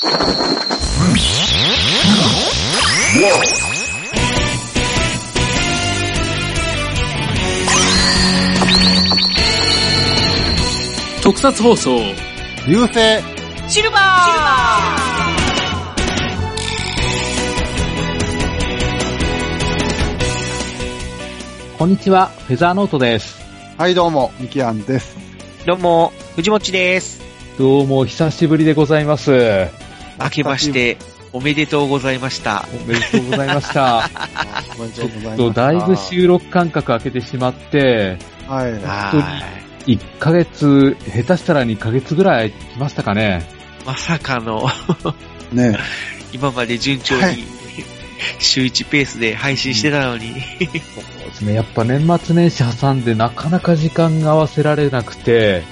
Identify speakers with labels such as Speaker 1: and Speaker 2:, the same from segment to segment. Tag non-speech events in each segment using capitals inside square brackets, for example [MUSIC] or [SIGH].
Speaker 1: 特撮放送
Speaker 2: 流星
Speaker 3: シルバー
Speaker 4: こんにちは、フェザーノートです。
Speaker 2: はいどうもミキアンです
Speaker 3: どうも、藤もちです。
Speaker 4: どうも、久しぶりでございます。
Speaker 3: 明けまして、おめでとうございました。
Speaker 4: おめでとうございました。
Speaker 2: おめでとうございます
Speaker 4: とだいぶ収録間隔空けてしまって、
Speaker 2: はい
Speaker 3: は
Speaker 4: 1ヶ月、下手したら2ヶ月ぐらい来ましたかね。
Speaker 3: い。まさかの、
Speaker 2: ね
Speaker 3: 今まで順調に、
Speaker 2: はい
Speaker 3: 週1ペースで配信してたのに、
Speaker 4: そうですね、やっぱ年末年始挟んでなかなか時間が合わせられなくて、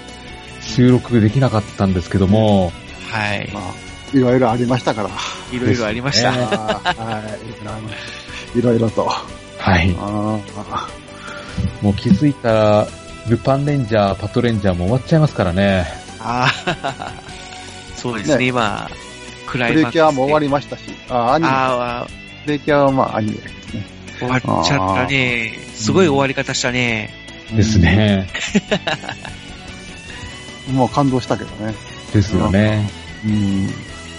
Speaker 4: 収録できなかったんですけども、
Speaker 3: はい。
Speaker 2: まあいろいろありましたから
Speaker 3: いろいろありました。
Speaker 2: はいいろいろと
Speaker 4: はい。
Speaker 2: あ
Speaker 4: もう気づいたら、ルパンレンジャー、パトレンジャーも終わっちゃいますからね。
Speaker 3: ああ、そうですね、
Speaker 2: ね
Speaker 3: 今、クラ
Speaker 2: ープレ
Speaker 3: イマックスで。
Speaker 2: キュアも終わりましたしあアニメ
Speaker 3: あ
Speaker 2: プレキュアはまあアニメですね
Speaker 3: あ、終わっちゃったね。すごい終わり方したね。
Speaker 4: ですね。[LAUGHS]
Speaker 2: もう感動したけどね
Speaker 4: ですよね。
Speaker 2: うん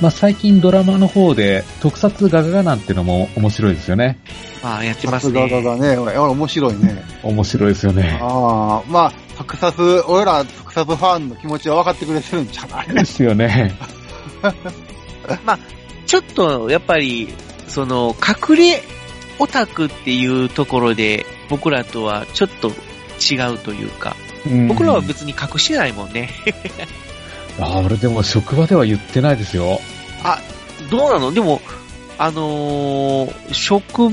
Speaker 4: まあ、最近ドラマの方で特撮ガガガなんてのも面白いですよね。
Speaker 3: まあ、やって
Speaker 2: さ
Speaker 3: ますす
Speaker 2: がだ
Speaker 3: ね。
Speaker 2: だね俺俺面白いね
Speaker 4: 面白いですよね。
Speaker 2: ああまあ特撮俺ら特撮ファンの気持ちは分かってくれてるんじゃない？
Speaker 4: ですよね。[LAUGHS]
Speaker 3: ちょっと、やっぱり、その、隠れオタクっていうところで、僕らとはちょっと違うというか、僕らは別に隠してないもんね。[LAUGHS]
Speaker 4: あ俺でも職場では言ってないですよ。
Speaker 3: どうなの？でも、あのー職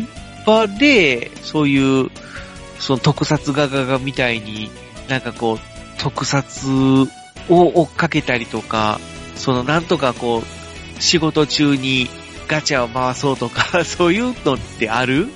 Speaker 3: 場で、そういう、その特撮画がみたいに、なんかこう、特撮を追っかけたりとか、そのなんとかこう、仕事中にガチャを回そうとか、[LAUGHS] そういうのってある？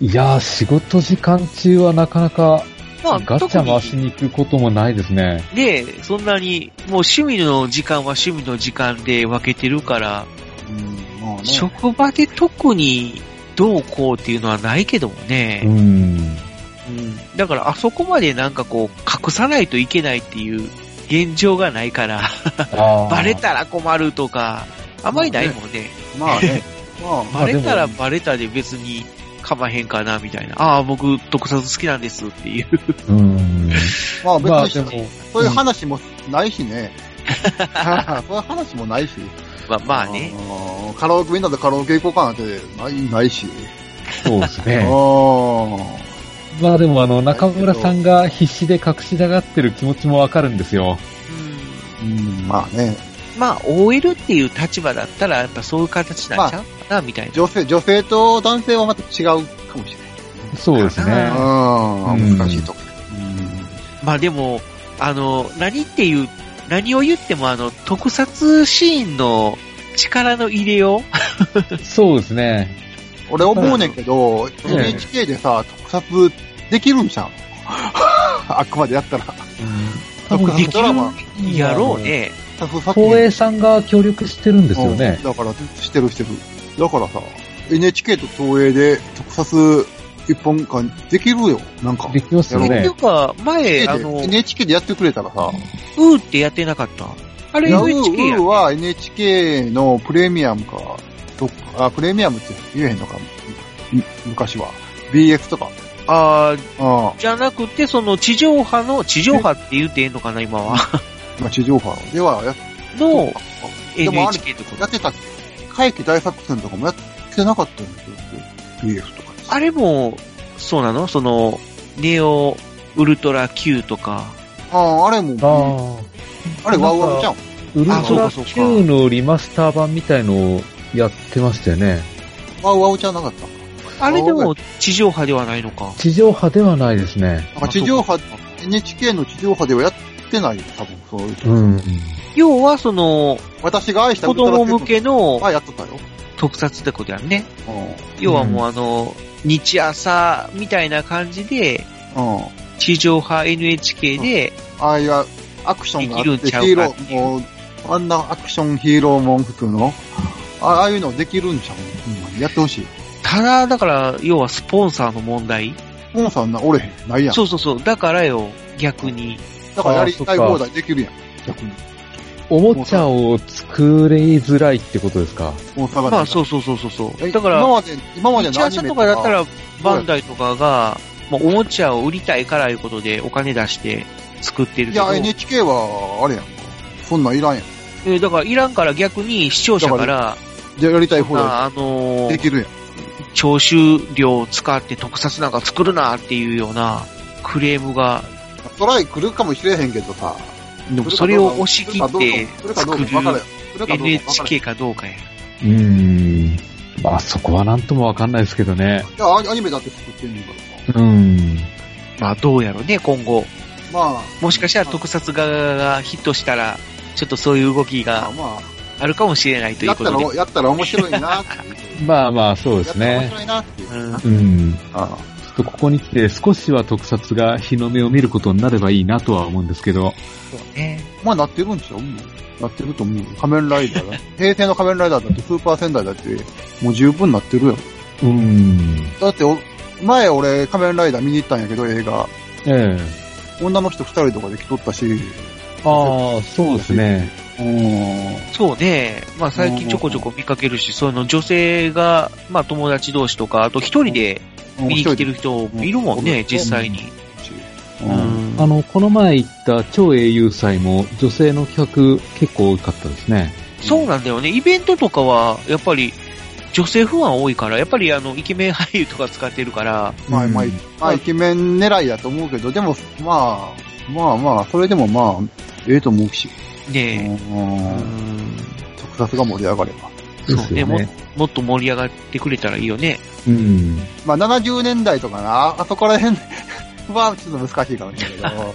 Speaker 4: いやー、仕事時間中はなかなか
Speaker 3: まあ、
Speaker 4: ガチャ回しに行くこともないですね。
Speaker 3: で、そんなに、もう趣味の時間は趣味の時間で分けてるから、
Speaker 2: うんもうね。
Speaker 3: 職場で特にどうこうっていうのはないけどもね。
Speaker 4: うん。
Speaker 3: うん。だから、あそこまでなんかこう、隠さないといけないっていう現状がないから、[LAUGHS] バレたら困るとか、あまりないもんね。
Speaker 2: まあね。まあ
Speaker 4: まあ [LAUGHS]
Speaker 3: バレたらバレたで別にかまへんかな、みたいな。ああ、僕、特撮好きなんですっていう。
Speaker 4: うん。
Speaker 2: まあ別に、そういう話もないしね。[LAUGHS] そういう話もないし。
Speaker 3: まあまあね。
Speaker 2: カラオケ、みんなでカラオケ行こうかなんてないないし。
Speaker 4: そうです
Speaker 2: あ
Speaker 4: ね。
Speaker 2: ー
Speaker 4: まあでもあの、中村さんが必死で隠したがってる気持ちもわかるんですよ。
Speaker 3: うん
Speaker 2: うん、まあね。
Speaker 3: まあ、OL っていう立場だったら、やっぱそういう形になっちゃうかな、みたいな。
Speaker 2: 女性、女性と男性はまた違うかもしれない。
Speaker 4: そうですね。
Speaker 2: ああ、
Speaker 4: うん
Speaker 2: 難しいとこ。
Speaker 3: まあでも、あの、何っていう、何を言ってもあの、特撮シーンの力の入れよう [LAUGHS]
Speaker 4: そうですね。
Speaker 2: 俺思うねんけど、
Speaker 4: ええ
Speaker 2: NHK でさ、特撮できるんじゃん。[LAUGHS] あくまでやったら。特
Speaker 3: でき
Speaker 2: 撮ドラマ、
Speaker 3: るやろうね。
Speaker 2: 特撮作品
Speaker 4: 東映さんが協力してるんですよね
Speaker 2: うん。だから、してるしてる。だからさ、NHK と東映で特撮一本間できるよ。なんか。
Speaker 4: できますよ
Speaker 3: って
Speaker 4: ね
Speaker 3: いう。か、前、あの、
Speaker 2: NHK でやってくれたらさ、
Speaker 3: うーってやってなかった？あれ
Speaker 2: いやウ
Speaker 3: NHK や
Speaker 2: ーは NHK のプレミアムか、どっか、あ、プレミアムって言えへんのか、む昔は。BX とか。
Speaker 3: あー
Speaker 2: ああ、
Speaker 3: じゃなくて、その地上波の、地上波って言っていいのかな、今は。
Speaker 2: まあ地上波ではやっ
Speaker 3: の
Speaker 2: でもあれ
Speaker 3: NHK と
Speaker 2: やってた怪奇大作戦とかもやってなかったんですよ。BX とか。
Speaker 3: あれも、そうなの？その、ネオウルトラ Q とか。
Speaker 2: ああ、あれも、
Speaker 4: あ
Speaker 2: あれワウワウじゃん。
Speaker 4: あ。ウルトラ
Speaker 3: あそうかそうか
Speaker 4: Q のリマスター版みたいのをやってましたよね。
Speaker 2: ワウワウじゃなかった？
Speaker 3: あれでも地上波ではないのか。
Speaker 4: 地上波ではないですね。
Speaker 2: なんか地上波、NHK の地上波ではやってないよ、多分、そういう人。
Speaker 4: うん。
Speaker 3: 要は、その、
Speaker 2: 私が愛した
Speaker 3: 子供向けの
Speaker 2: あ、やってたよ。
Speaker 3: 特撮ってことやんね。
Speaker 2: う
Speaker 3: 要はもうあの、日朝みたいな感じで、
Speaker 2: ん。うん。
Speaker 3: 地上波 NHK で、
Speaker 2: ああいうアクションがあって、ヒーロー、もう、あんなアクションヒーローもん普通の、あああいうのできるんちゃう？ほんやってほしい。
Speaker 3: ただ、だから、要はスポンサーの問題。
Speaker 2: スポンサーな、おれへん。ないやん。
Speaker 3: そうそうそう。だからよ、逆に。
Speaker 2: だからやりたい放題できるやん。逆に。
Speaker 4: おもちゃを作りづらいってことですか？
Speaker 3: まあ、そうそうそうそうそう。
Speaker 2: え
Speaker 3: だから、
Speaker 2: 今まで、今までのアニメ
Speaker 3: とかだったら、バンダイとかが、まあ、おもちゃを売りたいからいうことでお金出して作ってるけど。
Speaker 2: いや、NHK は、あれやんか。そんなんいらんやん。
Speaker 3: えーだからいらんから逆に視聴者から、
Speaker 2: じゃあやりたい放題
Speaker 3: ああのー、
Speaker 2: できるやん。
Speaker 3: 徴収料を使って特撮なんか作るなっていうようなクレームが、
Speaker 2: トライ来るかもしれへんけどさ。
Speaker 3: でもそれを押し切って
Speaker 2: それかど
Speaker 3: 作。る。NHK かどうかや。
Speaker 4: うーん。まあそこはなんともわかんないですけどね。
Speaker 2: いや、アニメだって作ってんねんからさ。
Speaker 4: うん。
Speaker 3: まあどうやろうね、今後。
Speaker 2: ま
Speaker 3: もしかしたら特撮側がヒットしたら、ちょっとそういう動き
Speaker 2: あ、
Speaker 3: が
Speaker 2: まあ、
Speaker 3: あるかもしれないとい
Speaker 2: やったら
Speaker 3: うことで。、
Speaker 2: やったら面白いなっていう。[LAUGHS]
Speaker 4: まあまあそうです
Speaker 2: やったら面
Speaker 4: ね。
Speaker 2: 白いなっていう。
Speaker 3: うん
Speaker 4: うん。
Speaker 2: あ
Speaker 4: ちょっとここに来て少しは特撮が日の目を見ることになればいいなとは思うんですけど。
Speaker 3: そうね。
Speaker 2: まあなってるんちゃうなってると思う。仮面ライダーだ。平成の仮面ライダーだってスーパー戦隊だって、もう十分なってるよ。
Speaker 4: うん。
Speaker 2: だってお、前俺仮面ライダー見に行ったんやけど映画。
Speaker 4: ええ
Speaker 2: 女の人二人とかで来とったし。
Speaker 4: ああ、そうですね。
Speaker 2: うん。
Speaker 3: そうね。まあ最近ちょこちょこ見かけるし、その女性が、まあ友達同士とか、あと一人で見に来てる人もいるもんね、
Speaker 2: うん
Speaker 3: 実際に。
Speaker 4: あの、この前行った超英雄祭も女性の客結構多かったですね。
Speaker 3: そうなんだよね。イベントとかは、やっぱり、女性ファン多いから、やっぱりあの、イケメン俳優とか使ってるから、
Speaker 2: まあまあ
Speaker 4: うん、
Speaker 2: まあイケメン狙いだと思うけど、でも、まあ、まあまあ、それでもまあ、ええと思うし。
Speaker 3: ねえ、
Speaker 2: うん
Speaker 3: うん
Speaker 2: 特撮が盛り上がれば。
Speaker 3: そうね
Speaker 4: ね。
Speaker 3: もっと盛り上がってくれたらいいよね。
Speaker 4: うん。
Speaker 2: まあ70年代とかな、あそこら辺 [LAUGHS] はちょっと難しいかもしれないけど。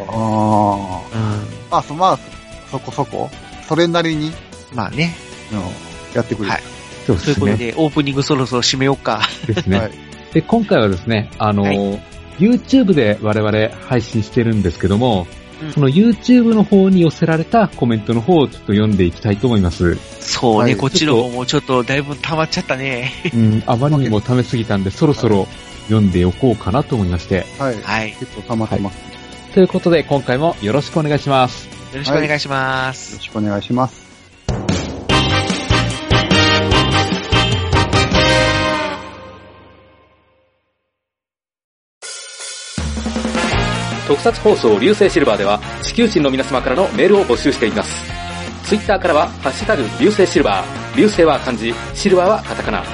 Speaker 2: [LAUGHS] あ
Speaker 3: うん。
Speaker 2: あ。まあ、そまあ、そこそこ、それなりに、
Speaker 3: まあね。
Speaker 2: うんやってくれる。
Speaker 3: はい
Speaker 4: そうですね。
Speaker 3: ということで、オープニングそろそろ締めようか。
Speaker 4: ですね。
Speaker 2: はい
Speaker 4: で、今回はですね、あの、
Speaker 3: はい
Speaker 4: YouTube で我々配信してるんですけども、
Speaker 3: うん
Speaker 4: その YouTube の方に寄せられたコメントの方をちょっと読んでいきたいと思います。
Speaker 3: そうね、
Speaker 2: はい
Speaker 3: こっちの方もちょっとだいぶ溜まっちゃったね。
Speaker 4: うん、あまりにも溜めすぎたんで、そろそろ読んでおこうかなと思いまして。
Speaker 2: はい。
Speaker 3: はい。
Speaker 2: 結構溜まってます。よ
Speaker 4: ということで、今回もよろしくお願いします。
Speaker 3: よろしくお願いします。
Speaker 2: ろしくお願いします。
Speaker 1: 特撮放送流星シルバーでは地球人の皆様からのメールを募集しています。ツイッターからは、ハッシュタグ流星シルバー、流星は漢字、シルバーはカタカナ。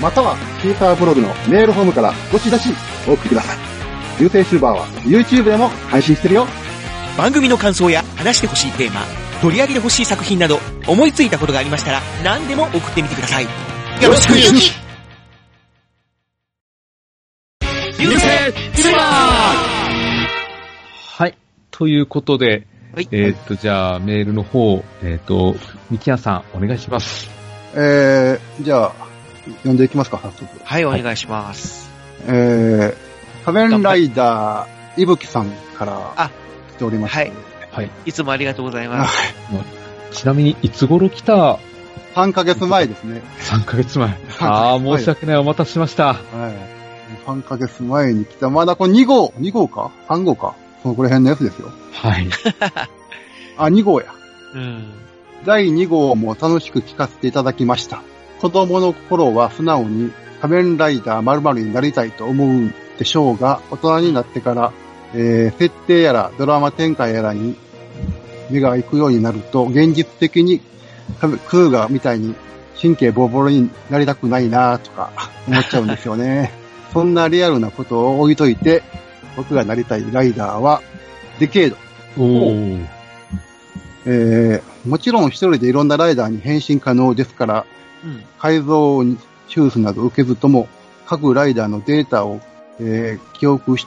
Speaker 5: または、シーサーブログのメールフォームからどしどしお送りください。流星シルバーは YouTube でも配信してるよ。
Speaker 6: 番組の感想や話してほしいテーマ、取り上げてほしい作品など、思いついたことがありましたら、何でも送ってみてください。よろしくゆき流星シルバー
Speaker 4: はい。ということで、
Speaker 3: はい
Speaker 4: えーっと、じゃあ、メールの方、えーっと、ミキヤさん、お願いします。
Speaker 2: えー、じゃあ、読んでいきますか、早速。
Speaker 3: はい、お願いします。
Speaker 2: えー、仮面ライダー、いぶきさんから
Speaker 3: あ
Speaker 2: 来ておりまして、
Speaker 3: はい
Speaker 4: はい。
Speaker 3: いつもありがとうございます。
Speaker 4: ちなみに、いつ頃来た
Speaker 2: ？3ヶ月前ですね。
Speaker 4: ?3 [LAUGHS] ヶ月前。ああ、申し訳ない。お待たせしました。
Speaker 2: はい。3ヶ月前に来た、まだこれ2号、2号か ?3 号か？そのこら辺のやつですよ。
Speaker 4: はい。[LAUGHS]
Speaker 2: あ、2号や。
Speaker 3: うん。
Speaker 2: 第2号も楽しく聞かせていただきました。子供の頃は素直に仮面ライダー〇〇になりたいと思うでしょうが、大人になってから、えー、設定やらドラマ展開やらに目が行くようになると、現実的にクーガーみたいに神経ボロボロになりたくないなとか思っちゃうんですよね。[LAUGHS] そんなリアルなことを置いといて、僕がなりたいライダーは、デケード。えー、もちろん一人でいろんなライダーに変身可能ですから、
Speaker 3: うん。
Speaker 2: 改造手術など受けずとも、各ライダーのデータを、えー記憶し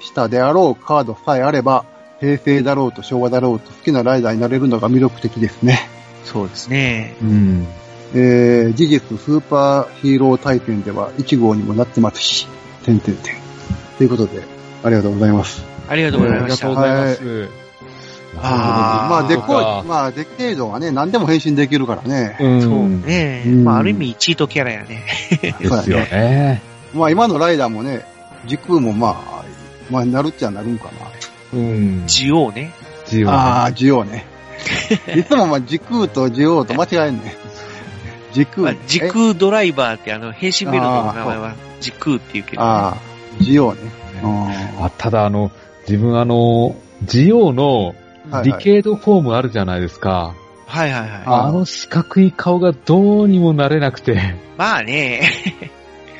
Speaker 2: したであろうカードさえあれば、平成だろうと昭和だろうと好きなライダーになれるのが魅力的ですね。
Speaker 3: そうですね。
Speaker 4: うん。
Speaker 2: えー事実、スーパーヒーロー体験では1号にもなってますし、点々点。ということで、ありがとうございます。
Speaker 3: ありがとうございました。
Speaker 4: ありがとうございます。
Speaker 3: あー
Speaker 2: まあ、デコ
Speaker 4: そうか
Speaker 2: まあ、デケイドはね、何でも変身できるからね。
Speaker 4: うん。
Speaker 3: そうね。
Speaker 2: うん
Speaker 3: まあ、ある意味、チートキャラやね。[LAUGHS]
Speaker 4: ですよね。
Speaker 2: まあ、今のライダーもね、時空もまあ、まあ、なるっちゃなるんか
Speaker 4: うん。
Speaker 3: ジオウね。
Speaker 4: ジオ
Speaker 2: な。ああ、ジオウね。[LAUGHS] いつもまあ、時空とジオウと間違えんね。時空。
Speaker 3: まあ、時
Speaker 2: え
Speaker 3: 空ドライバーってあの、変身ベルトの名前は時空っていうけど、ね。
Speaker 2: ああ、ジオウね。
Speaker 4: あ、ただあの、自分あの、ジオウの
Speaker 2: はい
Speaker 4: ディケードフォームあるじゃないですか。
Speaker 3: はいはいはい。
Speaker 2: あ
Speaker 4: あの四角い顔がどうにもなれなくて。
Speaker 3: まあね、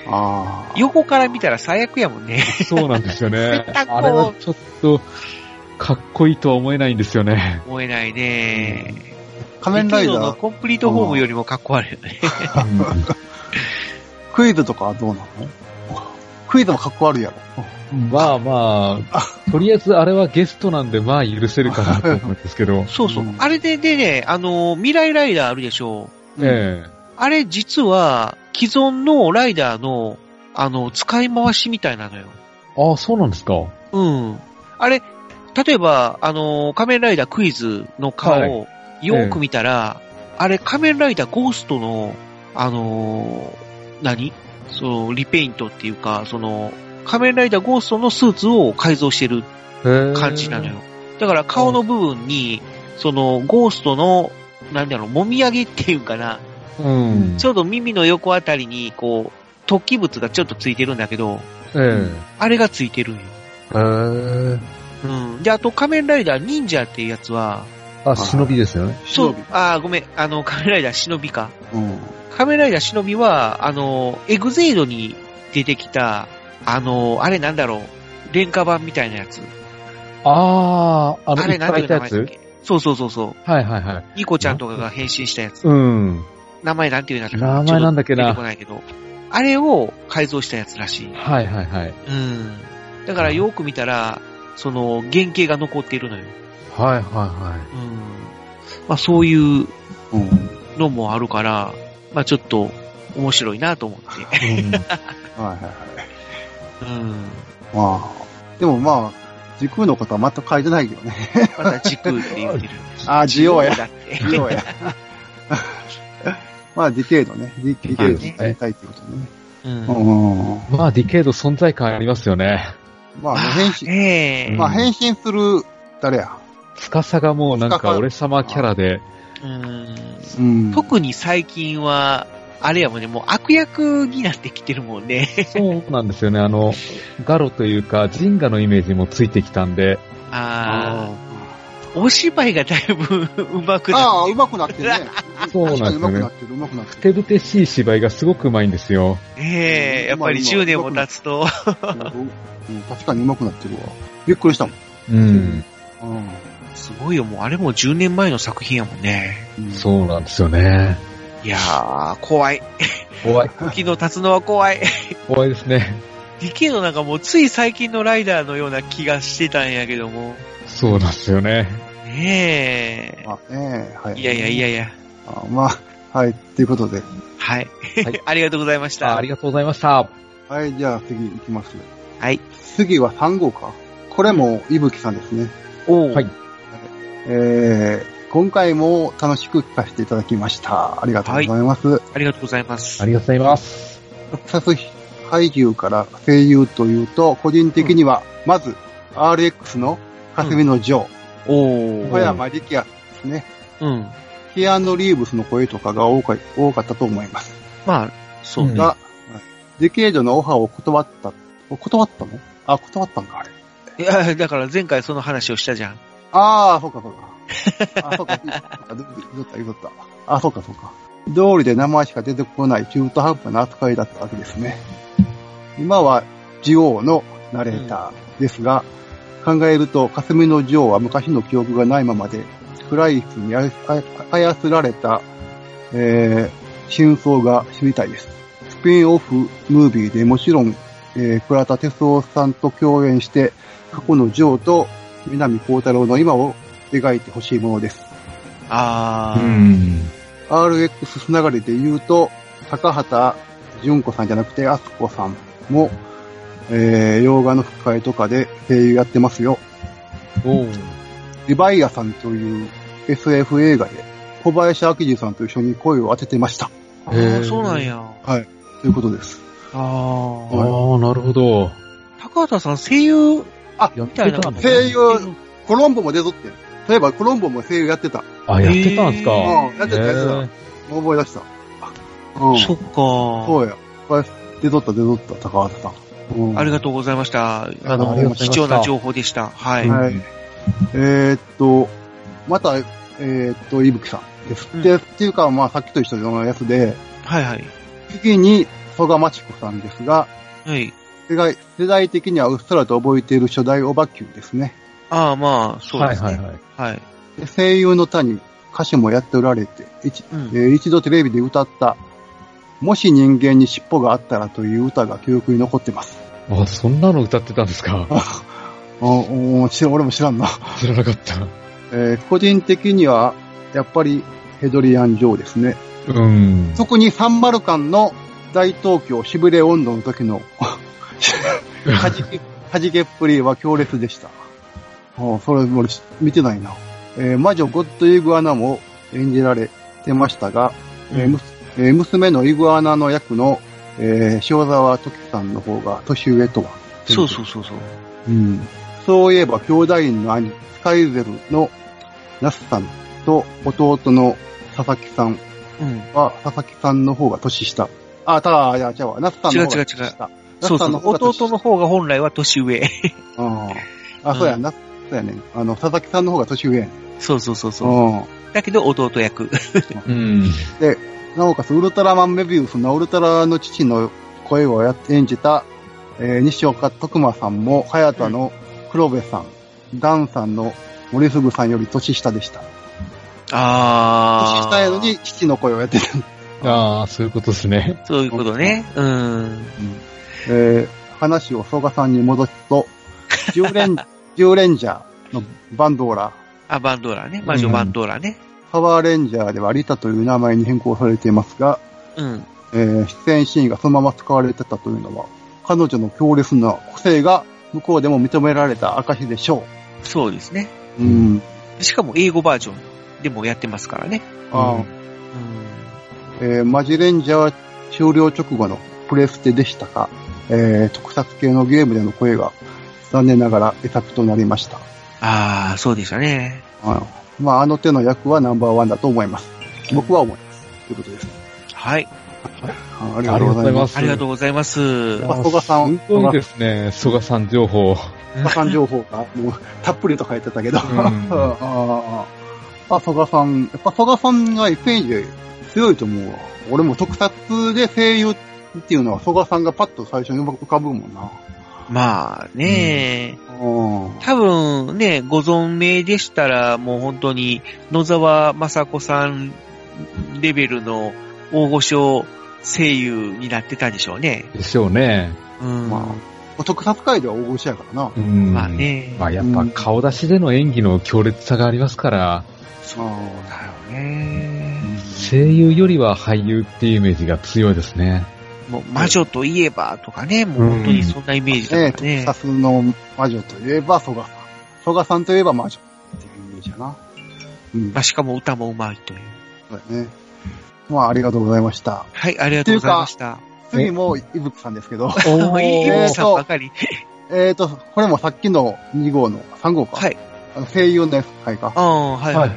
Speaker 2: ああ。
Speaker 3: 横から見たら最悪やもんね。
Speaker 4: そうなんですよね。[LAUGHS] あれはちょっと、かっこいいとは思えないんですよね。
Speaker 3: 思えないね。
Speaker 2: 仮面ライ
Speaker 3: ディケードのコンプリートフォームよりもかっこ悪いよね。[LAUGHS]
Speaker 2: クイズとかはどうなの？クイズもかっこ悪いやろ。
Speaker 4: まあまあ、とりあえずあれはゲストなんで、まあ許せるかなと思うんですけど。[LAUGHS]
Speaker 3: そうそう。
Speaker 2: うん
Speaker 3: あれででね、あの、未来ライダーあるでしょう。
Speaker 4: え
Speaker 3: あれ実は、既存のライダーの、あの、使い回しみたいなのよ。
Speaker 4: えああ、そうなんですか。
Speaker 3: うん。あれ、例えば、あの、仮面ライダークイズの顔よーく見たら、あれ仮面ライダーゴーストの、あのー何？その、リペイントっていうか、その、仮面ライダーゴーストのスーツを改造してる感じなのよ。だから顔の部分に、その、ゴーストの、なんだろう、もみあげっていうかな、
Speaker 4: うん。
Speaker 3: ちょうど耳の横あたりに、こう、突起物がちょっとついてるんだけど、
Speaker 4: え
Speaker 3: あれがついてるんよ。
Speaker 4: えへえ
Speaker 3: うん。で、あと仮面ライダー忍者っていうやつは、
Speaker 4: あ、忍びですよね。
Speaker 3: そう、あーごめん、あの、仮面ライダー忍びか。
Speaker 2: うん。
Speaker 3: 仮面ライダー忍びは、あの、エグゼイドに出てきた、あの、あれなんだろう、廉価版みたいなやつ。
Speaker 4: ああ、あの、
Speaker 3: あれなんていう名前だっけ？そうそうそうそう。
Speaker 4: はいはいはい。
Speaker 3: ニコちゃんとかが変身したやつ。
Speaker 4: うん。
Speaker 3: 名前なんていうんだったか
Speaker 4: 名前なんだっけな？
Speaker 3: 出てこないけど。あれを改造したやつらしい。
Speaker 4: はいはいはい。
Speaker 3: うん。だからよく見たら、その、原型が残っているのよ。
Speaker 4: はいはいは
Speaker 3: うん。まあそういう
Speaker 2: うん。
Speaker 3: のもあるから、まあちょっと面白いなと思って。
Speaker 4: い。うん
Speaker 2: はいはいはい。
Speaker 3: うん。
Speaker 2: まあ、でもまあ、時空のことは全く書いてないけどね。
Speaker 3: また時空って言ってる。[LAUGHS]
Speaker 2: あージオウや
Speaker 3: だって。
Speaker 2: ジオウや。[LAUGHS] まあ、ディケードね。ディディケード
Speaker 4: ね
Speaker 2: になりたいってことね。
Speaker 4: まあ、ディケード存在感ありますよね。
Speaker 2: まあね、変身、
Speaker 3: ねえ。
Speaker 2: まあ変身する、誰や？
Speaker 4: 司がもうなんか俺様キャラで、
Speaker 3: うん。
Speaker 2: うん。
Speaker 3: 特に最近は、あれやもんね、もう悪役になってきてるもんね。
Speaker 4: そうなんですよね。あの、ガロというか、ジンガのイメージもついてきたんで、
Speaker 3: ああ。お芝居がだいぶ上手くな
Speaker 2: ああ、
Speaker 3: っ
Speaker 2: 上手くなってるね。
Speaker 4: そうなんですよね
Speaker 2: 上手くなってる、上手くなって
Speaker 4: ふてぶてしい芝居がすごく上手いんですよ。
Speaker 3: て。ねえ、やっぱり10年も経つと、
Speaker 2: る。うん確かに上手くなってるわ。びっくりしたもん。
Speaker 4: うん。
Speaker 2: うん。
Speaker 3: すごいよ、もうあれも10年前の作品やもんね。
Speaker 2: うん
Speaker 4: そうなんですよね。
Speaker 3: いやー、怖い。
Speaker 4: 怖い。
Speaker 3: 時の経つのは怖い。
Speaker 4: 怖いですね。
Speaker 3: ディケードなんかもうつい最近のライダーのような気がしてたんやけども。
Speaker 4: そうなんですよね。
Speaker 3: ねえ。
Speaker 2: まあね、はい。
Speaker 3: いやいやいやいや。
Speaker 2: あまあ、はい。ということで。
Speaker 3: はい。
Speaker 4: はい [LAUGHS]
Speaker 3: ありがとうございました。
Speaker 4: あありがとうございました。
Speaker 2: はい、じゃあ次行きます。
Speaker 3: はい。
Speaker 2: 次は3号か。これも、いぶきさんですね。
Speaker 3: おー
Speaker 4: はい
Speaker 2: えー、今回も楽しく聞かせていただきました。ありがとうございます。
Speaker 3: ありがとうございます。
Speaker 4: ありがとうございます。
Speaker 2: 特撮俳優から声優というと、個人的には、まず、RX の霞のジョ
Speaker 3: お
Speaker 2: ー、
Speaker 3: ー。
Speaker 2: 小山力也ですね。
Speaker 3: うん。
Speaker 2: キアヌ・リーブスの声とかが多か多かったと思います。
Speaker 3: まあ、そうね。
Speaker 2: が、はいデケードのオファーを断った。断ったの？あ、断ったんか、あれ。
Speaker 3: いや、だから前回その話をしたじゃん。
Speaker 2: ああ、そうか、そうか。あそうか、そった、言うとった。あ、そうか、そうか。道理で名前しか出てこない中途半端な扱いだったわけですね。今は、ジオウのナレーターですが、考えると、霞のジオウは昔の記憶がないままで、クライスにあや操られた、えー、真相が知りたいです。スピンオフムービーでもちろん、えー、倉田哲夫さんと共演して、過去のジョーと南光太郎の今を描いてほしいものです。
Speaker 3: あー。
Speaker 4: ん。
Speaker 2: RX つながりで言うと、高畑純子さんじゃなくて、あすこさんも、えー、洋画の吹き替えとかで声優やってますよ。
Speaker 4: おう
Speaker 2: リバイアさんという SF 映画で、小林明二さんと一緒に声を当ててました。
Speaker 3: あ
Speaker 4: へー
Speaker 3: あ、そうなんや。
Speaker 2: ということです。
Speaker 3: あ
Speaker 4: あ
Speaker 3: あ。
Speaker 4: あ、なるほど。
Speaker 3: 高畑さん声優
Speaker 2: あ、
Speaker 4: やっ
Speaker 3: みたいな。
Speaker 4: てたんだ
Speaker 2: 声優コロンボも出とって。そういえばコロンボも声優やってた。
Speaker 4: あ、やってたんすか。
Speaker 2: うんやってたやってた
Speaker 4: へー
Speaker 2: 思い出した。うん。
Speaker 3: そっか。
Speaker 2: そうや。これ出とった出とった、高畑さん。うん
Speaker 3: ありがとうございました。あの、
Speaker 2: ございました
Speaker 3: 貴重な情報でした。はい。
Speaker 2: はい。えーっと、また、えーっと、いぶきさんです。
Speaker 3: うん
Speaker 2: で、っていうか、まあ、さっきと一緒のやつで、
Speaker 3: はいはい。
Speaker 2: 次に、曽我町子さんですが、
Speaker 3: はい。
Speaker 2: 世代世代的にはうっすらと覚えている初代オバキュンですね。
Speaker 3: ああ、まあ、そうですね。
Speaker 4: はいはいはい。
Speaker 3: はい。
Speaker 2: で声優の他に歌手もやっておられて、一,、
Speaker 3: うん
Speaker 2: えー一度テレビで歌った、もし人間に尻尾があったらという歌が記憶に残ってます。
Speaker 4: あ、そんなの歌ってたんですか？[LAUGHS]
Speaker 2: おお知ら俺も知らんな。
Speaker 4: 知らなかった。
Speaker 2: えー個人的には、やっぱりヘドリアン・ジョーですね。
Speaker 4: うん。
Speaker 2: 特にサンマルカンの大東京しびれ温度の時のはじけ、はじけっぷりは強烈でした。ああそれ俺見てないな。えー魔女ゴッドイグアナも演じられてましたが、えーむすえー娘のイグアナの役の、えー塩沢時さんの方が年上とは。
Speaker 3: そうそうそうそう。
Speaker 2: うん。そういえば、兄弟の兄、スカイゼルのナスさんと弟の佐々木さん
Speaker 3: うん。
Speaker 2: は、佐々木さんの方が年下。あ、ただ、いや、違うわ。ナスさんの方が年下。
Speaker 3: 違う違う違う
Speaker 2: ナ
Speaker 3: そうそう
Speaker 2: スさんの。
Speaker 3: 弟の方が本来は年上。
Speaker 2: ああ、あそうや、
Speaker 3: うん
Speaker 2: な、そうやね。あの、佐々木さんの方が年上やね。
Speaker 3: そうそうそうそう。
Speaker 2: うん。
Speaker 3: だけど弟役。[LAUGHS]
Speaker 4: うん。
Speaker 2: なおかつ、ウルトラマンメビウスのウルトラの父の声をやって演じた、えー西岡徳馬さんも、早田の黒部さん、ダンさんの森すぐさんより年下でした。
Speaker 3: ああ。
Speaker 2: 年下やのに父の声をやってる。[LAUGHS]
Speaker 4: ああ、そういうことですね。
Speaker 3: そういうことね。うん。
Speaker 2: えー話を曽我さんに戻すと、ジューレン、ジューレンジャーのバンドーラ、
Speaker 3: あ、バンドーラね。魔女バンドーラね。
Speaker 2: パワーレンジャーではリタという名前に変更されていますが、
Speaker 3: うん。
Speaker 2: えー出演シーンがそのまま使われてたというのは、彼女の強烈な個性が向こうでも認められた証でしょ
Speaker 3: そうですね。
Speaker 2: う。うん。
Speaker 3: しかも英語バージョンでもやってますからね。
Speaker 2: あ
Speaker 3: うん。
Speaker 2: ーえーマジレンジャー終了直後のプレステでしたが、えー特撮系のゲームでの声が残念ながら絵作となりました。
Speaker 3: ああ、そうでしたね。
Speaker 2: あのまあ、あの手の役はナンバーワンだと思います。僕は思います。ということです。
Speaker 3: はい。
Speaker 2: あありがとうございます。
Speaker 3: ありがとうございます。
Speaker 2: まあ、曽我さん、
Speaker 4: すごいですね、曽我さん情報。
Speaker 2: 曽我さん情報が、もう、[LAUGHS] たっぷりと書いてたけど。
Speaker 4: ん [LAUGHS]
Speaker 2: あああ、曽我さん、やっぱ曽我さんがイメージ強いと思うわ。俺も特撮で声優っていうのは曽我さんがパッと最初に浮かぶもんな。
Speaker 3: まあね、
Speaker 2: うん。
Speaker 3: 多分ね、ご存命でしたら、もう本当に野沢雅子さんレベルの大御所声優になってたんでしょうね。
Speaker 4: でしょうね。
Speaker 3: うん。
Speaker 2: まあ、特撮界では大御所やからな。
Speaker 4: うん。
Speaker 3: まあね。
Speaker 4: まあやっぱ顔出しでの演技の強烈さがありますから、
Speaker 3: そうだよね。
Speaker 4: 声優よりは俳優っていうイメージが強いですね。
Speaker 3: もう魔女といえばとかね、もう本当にそんなイメージだ
Speaker 2: ね
Speaker 3: からね。
Speaker 2: 特撮の魔女といえば曽我さん。曽我さんといえば魔女っていうイメージやな。うん
Speaker 3: ま。あ、しかも歌もうまいという。
Speaker 2: そうだね。まあ、ありがとうございました。
Speaker 3: はい、ありがとうございました。
Speaker 2: 次も、いぶきさんですけど。[LAUGHS]
Speaker 3: おー、い [LAUGHS] い
Speaker 2: えーと
Speaker 3: さんばかり。
Speaker 2: えーと、これもさっきの2号の3号か。
Speaker 3: はい。
Speaker 2: あの声優のやつ、はいか。
Speaker 3: ああ、はい、はい。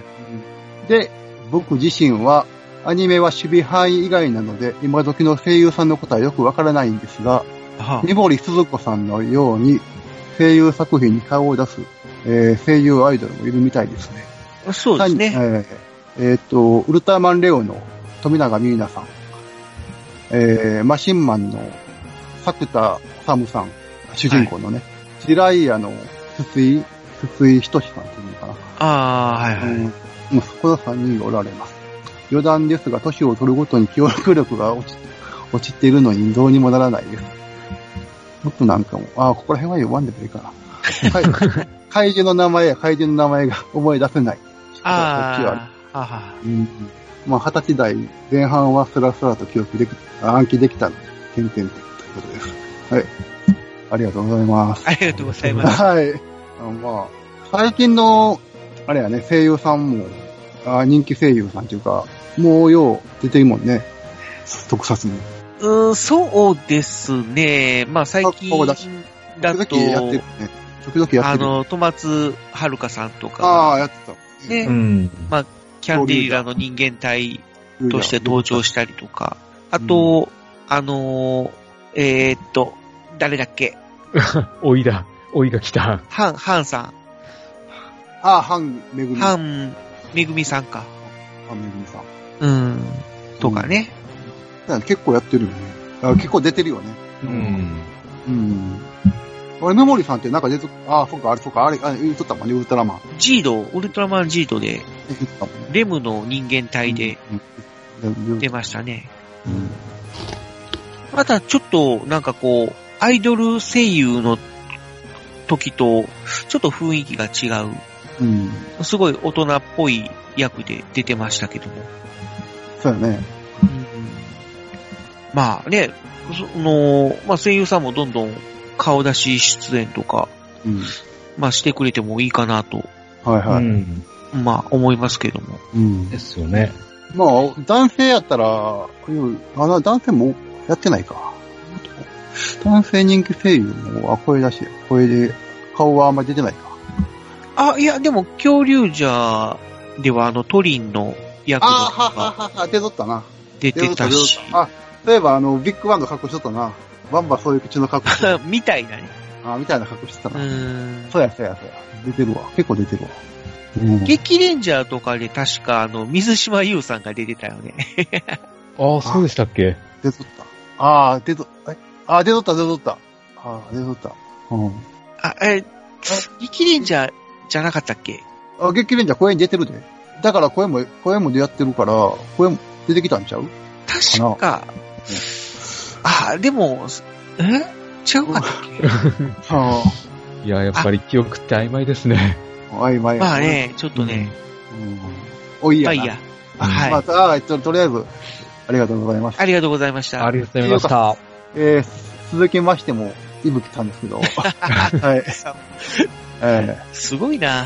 Speaker 2: で、僕自身は、アニメは守備範囲以外なので、今時の声優さんのことはよくわからないんですが、
Speaker 3: は
Speaker 2: 三森鈴子さんのように、声優作品に顔を出す、えー声優アイドルもいるみたいですね。
Speaker 3: あ、そうですね。
Speaker 2: えーえーと、ウルトラマンレオの富永美奈さん、えーマシンマンの作田治さん、主人公のね、ジライアの筒井、筒井仁さんっていうのかな。
Speaker 3: ああ、はい、はい。
Speaker 2: うん、もうそこの3人がおられます。余談ですが、年を取るごとに記憶力が落ち落ちているのにどうにもならないです。僕なんかも、ああ、ここら辺は読まんでもいいかな。怪 [LAUGHS] 怪獣の名前や怪獣の名前が思い出せない。こっちは
Speaker 3: ああ、はは
Speaker 2: うん。まあ、二十歳代前半はスラスラと記憶でき、暗記できたので、点々点ということです。はい。ありがとうございます。
Speaker 3: ありがとうございます。
Speaker 2: はい。あのまあ、最近のあれやね、声優さんも、あ人気声優さんっていうか、もうよう出てるもんね。特撮に。
Speaker 3: うーん、そうですね。まあ最近
Speaker 2: だ
Speaker 3: と、
Speaker 2: 時々やってるね。時々やってる。
Speaker 3: あの、戸松遥さんとか
Speaker 2: ああ、
Speaker 3: が、
Speaker 2: やってた。
Speaker 3: ね
Speaker 4: うん。
Speaker 3: キャンディーラの人間体として登場したりとか、あと、あのー、えーっと、誰だっけ？[LAUGHS]
Speaker 4: おいだ。おいが来た。
Speaker 3: ハン、ハンさ
Speaker 2: ああ、ハンめぐ
Speaker 3: ん、
Speaker 2: み。
Speaker 3: ハ
Speaker 2: ハン
Speaker 3: ン、めぐみさんか。
Speaker 2: めぐみさん。
Speaker 3: うん。とかね。
Speaker 2: だから結構やってるよね。あ結構出てるよね。
Speaker 4: うん。
Speaker 2: うん。俺、メモリさんってなんか出て、ああ、そうか、あれ、そうか、あれ、あれ言うとったもんね、ウルトラマン。
Speaker 3: ジード、ウルトラマンジードで。レムの人間体で
Speaker 2: うん。
Speaker 3: 出ましたね。
Speaker 2: うん
Speaker 3: またちょっと、なんかこう、アイドル声優の時と、ちょっと雰囲気が違う。
Speaker 2: うん。
Speaker 3: すごい大人っぽい役で出てましたけども。
Speaker 2: そうやね。
Speaker 3: まあね、その、まあ声優さんもどんどん顔出し出演とか、
Speaker 2: うん。
Speaker 3: まあしてくれてもいいかなと、
Speaker 2: はいはい。
Speaker 4: うん。
Speaker 3: まあ思いますけども。
Speaker 2: うん
Speaker 4: で。すよね。
Speaker 2: まあ、男性やったら、うんあの、男性もやってないか。男性人気声優も、あ、声出し、声で、顔はあんまり出てないか。
Speaker 3: あ、いや、でも恐竜じゃ、ではあのトリンの役の
Speaker 2: あーはははは、出とったな。
Speaker 3: 出てたし、
Speaker 2: あ、そういえばあの、ビッグバンド格好しとったな。バンバそういう口の格好 [LAUGHS]
Speaker 3: みたいなね。
Speaker 2: た。あ、みたいな格好してた
Speaker 3: う
Speaker 2: な。
Speaker 3: ーん。
Speaker 2: そうや、そうや、そうや。出てるわ。結構出てるわ。うん。
Speaker 3: 激レンジャーとかで確かあの、水島優さんが出てたよね。[LAUGHS]
Speaker 4: ああ、そうでしたっけ？
Speaker 2: 出とった。あー、出と、え？あー、出とった、出とった。あー、出とった。うん。
Speaker 3: あ、え、激レンジャーじゃなかったっけ？
Speaker 2: あ、激レンジャー声に出てるで。だから声も、声も出やってるから、声も出てきたんちゃう？
Speaker 3: 確か、あ、でも、え？違うかったっけ？[LAUGHS]
Speaker 2: は
Speaker 4: いや、やっぱり記憶って曖昧ですね。
Speaker 2: あ、曖昧や
Speaker 3: まあ。ね、ちょっとね、
Speaker 2: うん。おいいやな。
Speaker 3: まあいいや。あはい、
Speaker 2: まあ、あととりあえず、ありがとうございます。
Speaker 3: ありがとうございました。
Speaker 4: ありがとうございました。
Speaker 2: えー、続きましても、いぶきさんですけど。[LAUGHS] はい。え
Speaker 3: すごいな。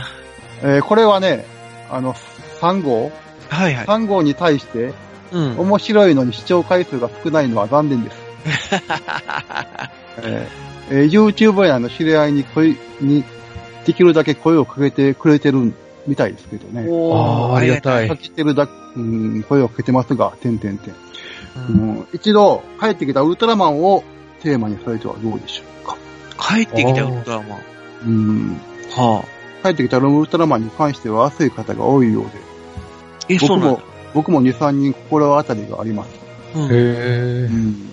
Speaker 2: ーえーこれはね、あの、3号？
Speaker 3: はいはい。
Speaker 2: ?3 号に対して、
Speaker 3: うん。
Speaker 2: 面白いのに視聴回数が少ないのは残念です。[LAUGHS] えーえー YouTuber やの知り合いに声、に、できるだけ声をかけてくれてるみたいですけどね。
Speaker 3: おー
Speaker 4: あーありがたい
Speaker 2: かけてるだ、うん、声をかけてますが、てんてんてん。
Speaker 3: うん
Speaker 2: うん一度、帰ってきたウルトラマンをテーマにされてはどうでしょうか。
Speaker 3: 帰ってきたウルトラマン。
Speaker 2: うん。
Speaker 3: はあ。
Speaker 2: 帰ってきたウルトラマンに関しては熱い方が多いようで、
Speaker 3: え、そうなんだ
Speaker 2: 僕も。、僕も2、3人心当たりがあります。
Speaker 3: うん
Speaker 4: へえ
Speaker 2: う。ん。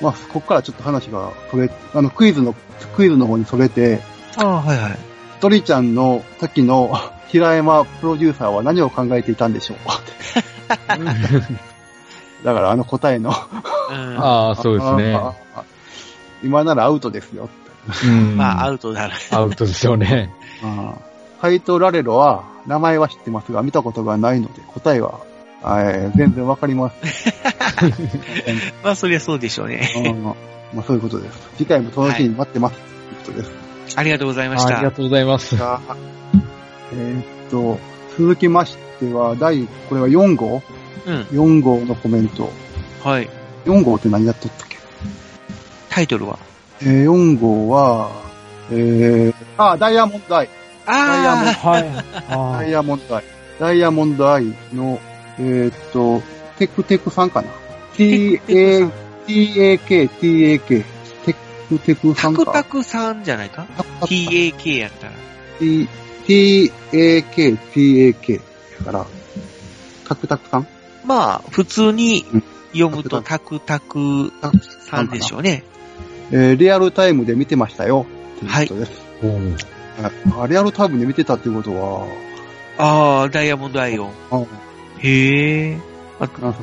Speaker 2: まあ、ここからちょっと話がそれ、あの、クイズの、クイズの方にそれて、
Speaker 3: ああ、はいはい。
Speaker 2: 鳥ちゃんの時の平山プロデューサーは何を考えていたんでしょう [LAUGHS] だからあの答えの。
Speaker 3: うん。
Speaker 4: ああ、そうですね。
Speaker 2: 今ならアウトですよ。
Speaker 4: うん
Speaker 3: まあ、アウトだな。
Speaker 4: アウトですよね。
Speaker 2: ああハイトラレロは、名前は知ってますが、見たことがないので、答えは、えー全然わかりません。[LAUGHS]
Speaker 3: まあ、そりゃそうでしょうね。
Speaker 2: うんまあ、そういうことです。次回も楽しみに待ってます。ということです。
Speaker 3: ありがとうございました。
Speaker 4: ありがとうございます。
Speaker 2: がえーっと、続きましては、第、これは4号？
Speaker 3: うん。
Speaker 2: ?4 号のコメント。
Speaker 3: はい。
Speaker 2: 4号って何やっとったっけ？
Speaker 3: タイトルは？
Speaker 2: えー、4号は、えー、あ、ダイヤモンドアイ。ダイヤモン
Speaker 3: あ
Speaker 4: はい。[LAUGHS]
Speaker 2: ダイヤモンドアイ。ダイヤモンドアイの、えーっと、テクテクさんかな？
Speaker 3: テクテク
Speaker 2: ?t-a-k, t-a-k, テクテク
Speaker 3: あ、タ
Speaker 2: さんか
Speaker 3: クタクさんじゃないか ?TAK やったら。
Speaker 2: T- t-a-k, t-a-k だから、タクタクさん？
Speaker 3: まあ、普通に
Speaker 2: うん
Speaker 3: 読むとタクタクさんでしょうね。
Speaker 2: えーリアルタイムで見てましたよ。ということです。あリアルタイムで見てたっていうことは、
Speaker 3: ああ、ダイヤモンドアイを。
Speaker 2: あ
Speaker 3: へえ。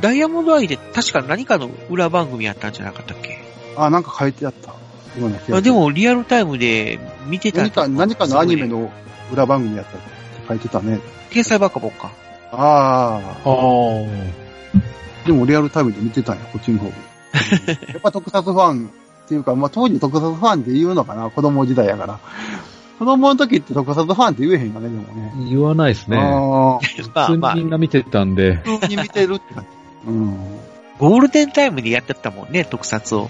Speaker 3: ダイヤモンドアイで確か何かの裏番組やったんじゃなかったっけ？
Speaker 2: あ、なんか書いてあった。ような
Speaker 3: あで、も、リアルタイムで見てた
Speaker 2: 何か、何かのアニメの裏番組やったって書いてたね。
Speaker 3: 天才バカボンか。
Speaker 2: ああ。
Speaker 4: あ
Speaker 2: でもリアルタイムで見てたんや、こっちの方で。[LAUGHS] やっぱ特撮ファンっていうか、まあ当時特撮ファンって言うのかな、子供時代やから。子供の時って特撮ファンって言えへんよね、でもね。
Speaker 4: 言わないですね。
Speaker 2: あ
Speaker 3: まあ
Speaker 4: 普通
Speaker 3: まあ
Speaker 4: にみんな見てたんで。
Speaker 2: あ、普通に見てるって感じ。うん。
Speaker 3: ゴールデンタイムでやってたもんね、特撮を。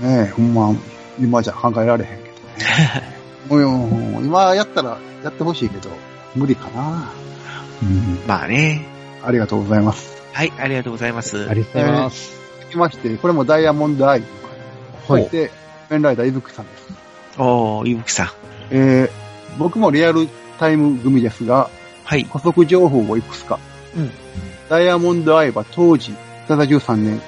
Speaker 2: ねえ、ほんま、今じゃ考えられへんけどね。[LAUGHS] もう今やったらやってほしいけど、無理かな。うん。
Speaker 3: まあね。
Speaker 2: ありがとうございます。
Speaker 3: はい、ありがとうございます。
Speaker 4: ありがとうございます。
Speaker 2: 続きまして、これもダイヤモンドアイ。
Speaker 4: はい
Speaker 2: で、ペンライダーイブクさんです。
Speaker 3: おー、いぶきさん。
Speaker 2: えー、僕もリアルタイム組ですが、
Speaker 3: はい。
Speaker 2: 補足情報をいくつか。
Speaker 3: うん
Speaker 2: ダイヤモンドアイは当時、73年、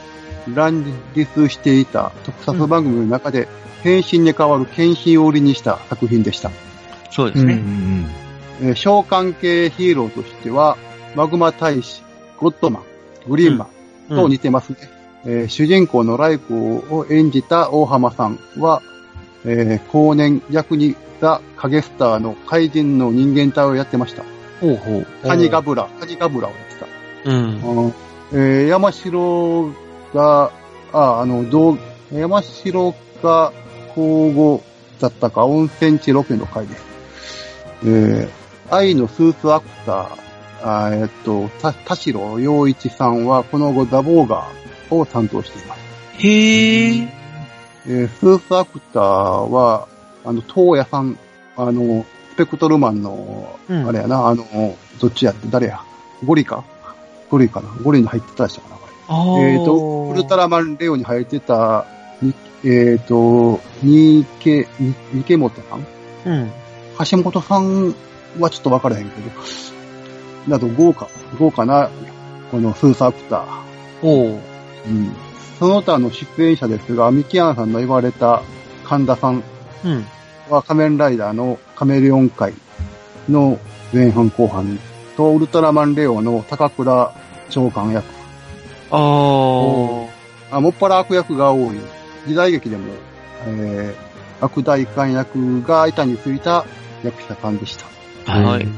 Speaker 2: 乱立していた特撮番組の中で、変身に変わる剣心を売りにした作品でした。
Speaker 4: うんう
Speaker 3: そうですね。
Speaker 4: ん
Speaker 2: えー召喚系ヒーローとしては、マグマ大使、ゴッドマン、グリーンマンと似てますね。えー主人公のライコを演じた大浜さんは、えー後年役にザ・影スターの怪人の人間体をやってました。
Speaker 3: ほうほう。
Speaker 2: カニガブラ、カニガブラをやってた。
Speaker 3: うん。
Speaker 2: あのえー山城が、あ、あの、どう、山城が交互だったか、温泉地ロケの回です。えー、愛のスーツアクター、あえーっと、た田代洋一さんは、この後ザ・ボーガーを担当しています。
Speaker 3: へー。
Speaker 2: えースーツアクターは、あの、東野さん、あの、スペクトルマンの、
Speaker 3: うん
Speaker 2: あれやな、あの、どっちやって、誰や？ゴリか？ゴリかな？ゴリに入ってたでしたかなこれえっ、と、ウルトラマンレオに入ってた、にえっ、と、ニケ、ニニケモトさん？
Speaker 3: うん。
Speaker 2: 橋本さんはちょっとわからへんけど、など豪華、豪華な、このスーツアクター。
Speaker 3: おう。
Speaker 2: うん。その他の出演者ですが、ミキアンさんの言われた神田さん
Speaker 3: うん。
Speaker 2: は仮面ライダーのカメレオン会の前半後半と、ウルトラマンレオの高倉長官役。
Speaker 3: あー。
Speaker 2: あ、もっぱら悪役が多い。時代劇でも、えー、悪大官役が板についた役者さんでした。
Speaker 3: はい。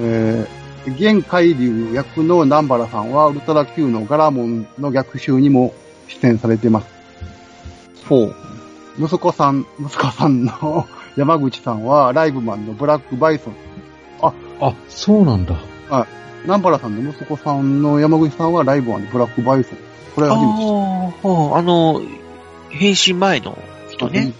Speaker 2: えー、現海流役の南原さんは、ウルトラ Q のガラモンの逆襲にも出演されてます。
Speaker 3: ほう。
Speaker 2: 息子さん、息子さんの [LAUGHS] 山口さんは、ライブマンのブラックバイソン。
Speaker 4: あ、そうなんだ。
Speaker 2: 南原さんの息子さんの山口さんは、ライブマンのブラックバイソン。これ
Speaker 3: あ
Speaker 2: は初めて知っ
Speaker 3: ーほう。あの、変身前の人
Speaker 2: た。
Speaker 3: ね。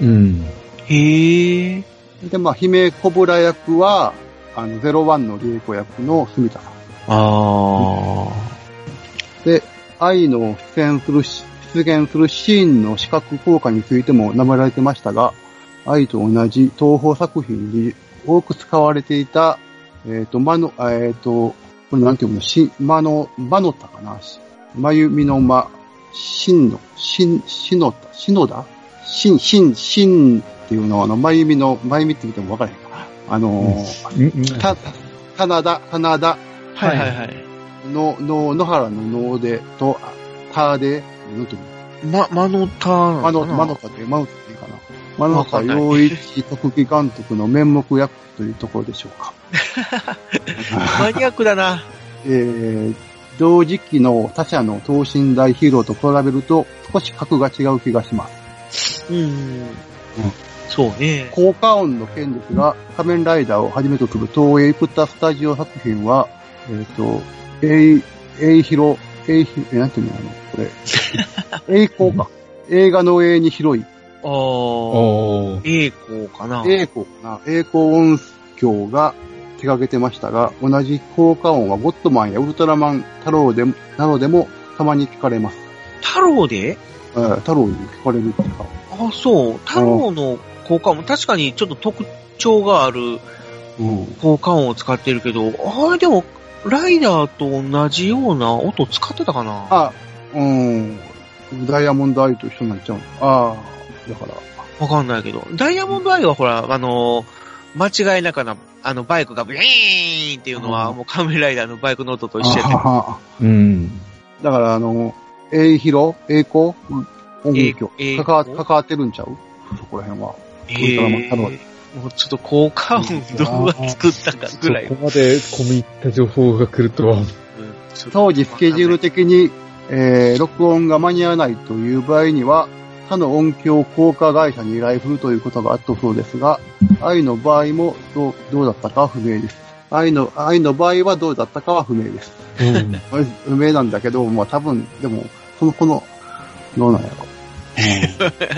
Speaker 2: う
Speaker 4: うん。
Speaker 3: へー。
Speaker 2: で、まあ、姫コブラ役は、あの、ゼロワンのリエコ役の住田さん。
Speaker 3: あ
Speaker 2: で、愛の出演するし、出現するシーンの視覚効果についても名前られてましたが、愛と同じ東宝作品に多く使われていた、えっ、と、まの、あえっ、と、これなんていうの、し、まの、まのたかな？しまゆみのま、しんの、しん、しのた、しのだ？しん、しん、しんっていうのは、あの、まゆみの、まゆみって言ってもわからへんかな？あのー、
Speaker 4: うん
Speaker 2: た、棚田、棚田
Speaker 3: ー。はいはいはい。
Speaker 2: の、の、野原の能で、と、あたで、なんていうの？
Speaker 3: ま、まのた
Speaker 2: まの、
Speaker 3: なのかな？
Speaker 2: まのかって、まのかっていいかな。まのか洋一特技監督の面目役というところでしょうか。
Speaker 3: マニアックだな。
Speaker 2: えー、同時期の他社の等身大ヒーローと比べると少し格が違う気がします。
Speaker 3: うん。そうね。
Speaker 2: 効果音の件ですが、仮面ライダーをはじめとする東映プッタスタジオ作品は、えっ、と、えい、えいひろ、えいひ、え、なんていうのあの、これ。[LAUGHS] 栄光か。映画の栄に広い。
Speaker 3: あー。
Speaker 4: おー。
Speaker 3: 栄光かな。
Speaker 2: 栄光かな。栄光音響が手掛けてましたが、同じ効果音はゴッドマンやウルトラマン太郎でも、などでもたまに聞かれます。
Speaker 3: 太郎で？
Speaker 2: えー太郎に聞かれるっていうか。
Speaker 3: あ、そう。太郎の効果音、確かにちょっと特徴がある
Speaker 2: うん。
Speaker 3: 効果音を使ってるけど、あれでも、ライダーと同じような音使ってたかな？
Speaker 2: あ、うん。ダイヤモンドアイと一緒になっちゃうの。ああ、だから。
Speaker 3: わかんないけど。ダイヤモンドアイはほら、あのー間違いなくな、あの、バイクがブイーンっていうのは、
Speaker 2: うん
Speaker 3: もう仮面ライダーのバイクの音と一緒や
Speaker 4: うん。
Speaker 2: だから、あの、栄広栄光音響
Speaker 3: 栄
Speaker 2: 関わ
Speaker 3: 光
Speaker 2: 関わってるんちゃう？そこら辺は。
Speaker 3: え
Speaker 2: ウルトラマン太郎
Speaker 3: もうちょっと効果音どうが作ったかぐらい。
Speaker 4: そこまで込み入った情報が来るとは。
Speaker 3: うん
Speaker 2: 当時スケジュール的に、えー、録音が間に合わないという場合には、他の音響効果会社に依頼するということがあったそうですが、愛の場合もどうどうだったかは不明です。愛の、愛の場合はどうだったかは不明です。
Speaker 4: うん。[LAUGHS]
Speaker 2: 不明なんだけど、まあ多分、でも、その子の、どうなんやろ。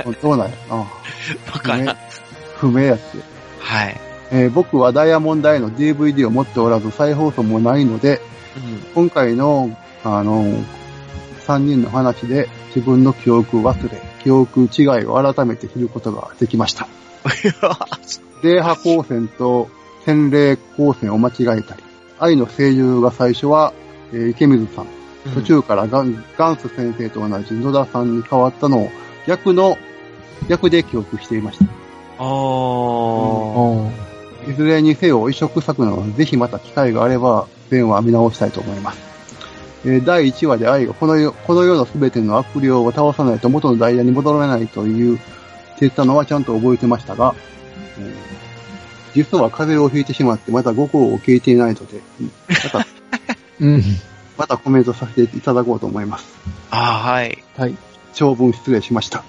Speaker 2: うん [LAUGHS] どうなんやろな。[LAUGHS]
Speaker 3: わからん。
Speaker 2: 不明やって。
Speaker 3: はい。
Speaker 2: えー僕はダイヤモンド A の DVD を持っておらず再放送もないので、
Speaker 3: うん。
Speaker 2: 今回の、あの、3人の話で自分の記憶忘れ、記憶違いを改めて知ることができました。[LAUGHS] 霊波光線と洗礼光線を間違えたり、愛の声優が最初は、えー池水さん、途中からガンガンス先生と同じ野田さんに変わったのを逆の、逆で記憶していました。
Speaker 3: あー。
Speaker 2: いずれにせよ移植作なので、ぜひまた機会があれば、全話見直したいと思います。えー第1話で愛がこの世この世の全ての悪霊を倒さないと元のダイヤに戻らないという、って言ったのはちゃんと覚えてましたが、えー実は風邪をひいてしまって、また5号を聞いていないので、また、[LAUGHS]
Speaker 4: うん。
Speaker 2: またコメントさせていただこうと思います。
Speaker 3: あー、はい。
Speaker 4: はい。
Speaker 2: 長文失礼しました。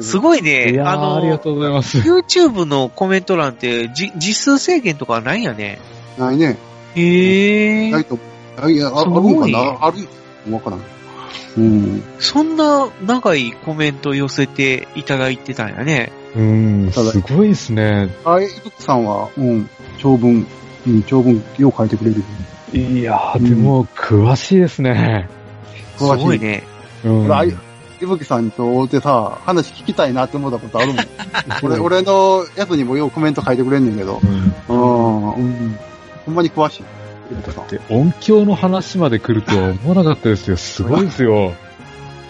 Speaker 3: すごいね。
Speaker 4: いやー
Speaker 3: あの、
Speaker 4: ありがとうございます。
Speaker 3: YouTube のコメント欄って、じ、実数制限とかはないんやね。
Speaker 2: ないね。
Speaker 3: へえ
Speaker 2: ない。と、あいや、あある
Speaker 3: すごい
Speaker 2: んかな？あるわからん。うん。
Speaker 3: そんな長いコメント寄せていただいてたんやね。
Speaker 4: うん、すごいですね。
Speaker 2: あ、いぶくさんは、うん、長文、うん、長文、よう書いてくれる。
Speaker 4: いやー、でも、詳しいですね。
Speaker 3: す
Speaker 2: 詳しい
Speaker 3: ごいね。
Speaker 4: うん。
Speaker 2: い、いぶきさんと会うてさ、話聞きたいなって思ったことあるもん。[LAUGHS] 俺、俺のやつにもようコメント書いてくれんねんけど。
Speaker 4: うん
Speaker 2: うん、うん。ほんまに詳しい。いぶきさん。
Speaker 4: で、音響の話まで来るとは思わなかったですよ。すごいですよ。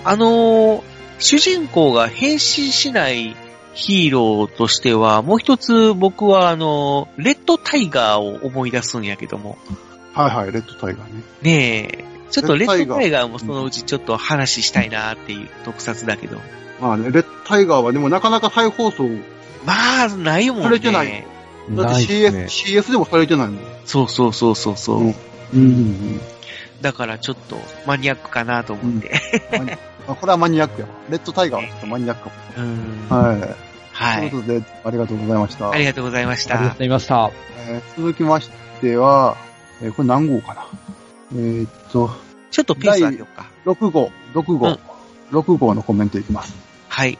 Speaker 3: あのー主人公が変身しないヒーローとしては、もう一つ僕はあのーレッドタイガーを思い出すんやけども。
Speaker 2: はいはい、レッドタイガーね。
Speaker 3: ねえ、ちょっとレッドタイガーもそのうちちょっと話したいなっていう特撮だけど。
Speaker 2: まあね、レッドタイガーはでもなかなか再放送、
Speaker 3: まあ、ないもんね。
Speaker 2: されてないだって
Speaker 4: ないです
Speaker 2: CS、
Speaker 4: ね。
Speaker 2: CS でもされてないもん。
Speaker 3: そうそうそうそうそう。
Speaker 2: うんうん。だ
Speaker 3: だからちょっとマニアックかなと思って。[LAUGHS]
Speaker 2: あこれはマニアックやわ。レッドタイガーはちょっとマニアックかも。
Speaker 3: うん。
Speaker 2: はい。
Speaker 3: はい。
Speaker 2: ということで、ありがとうございました。
Speaker 3: ありがとうございました
Speaker 4: ありがとうご。ざいました。
Speaker 2: えー続きましては、えーこれ何号かな？えーっと、
Speaker 3: ちょっとペース上げようか。
Speaker 2: 6号、6号、
Speaker 3: うん
Speaker 2: 6号のコメントいきます。
Speaker 3: はい。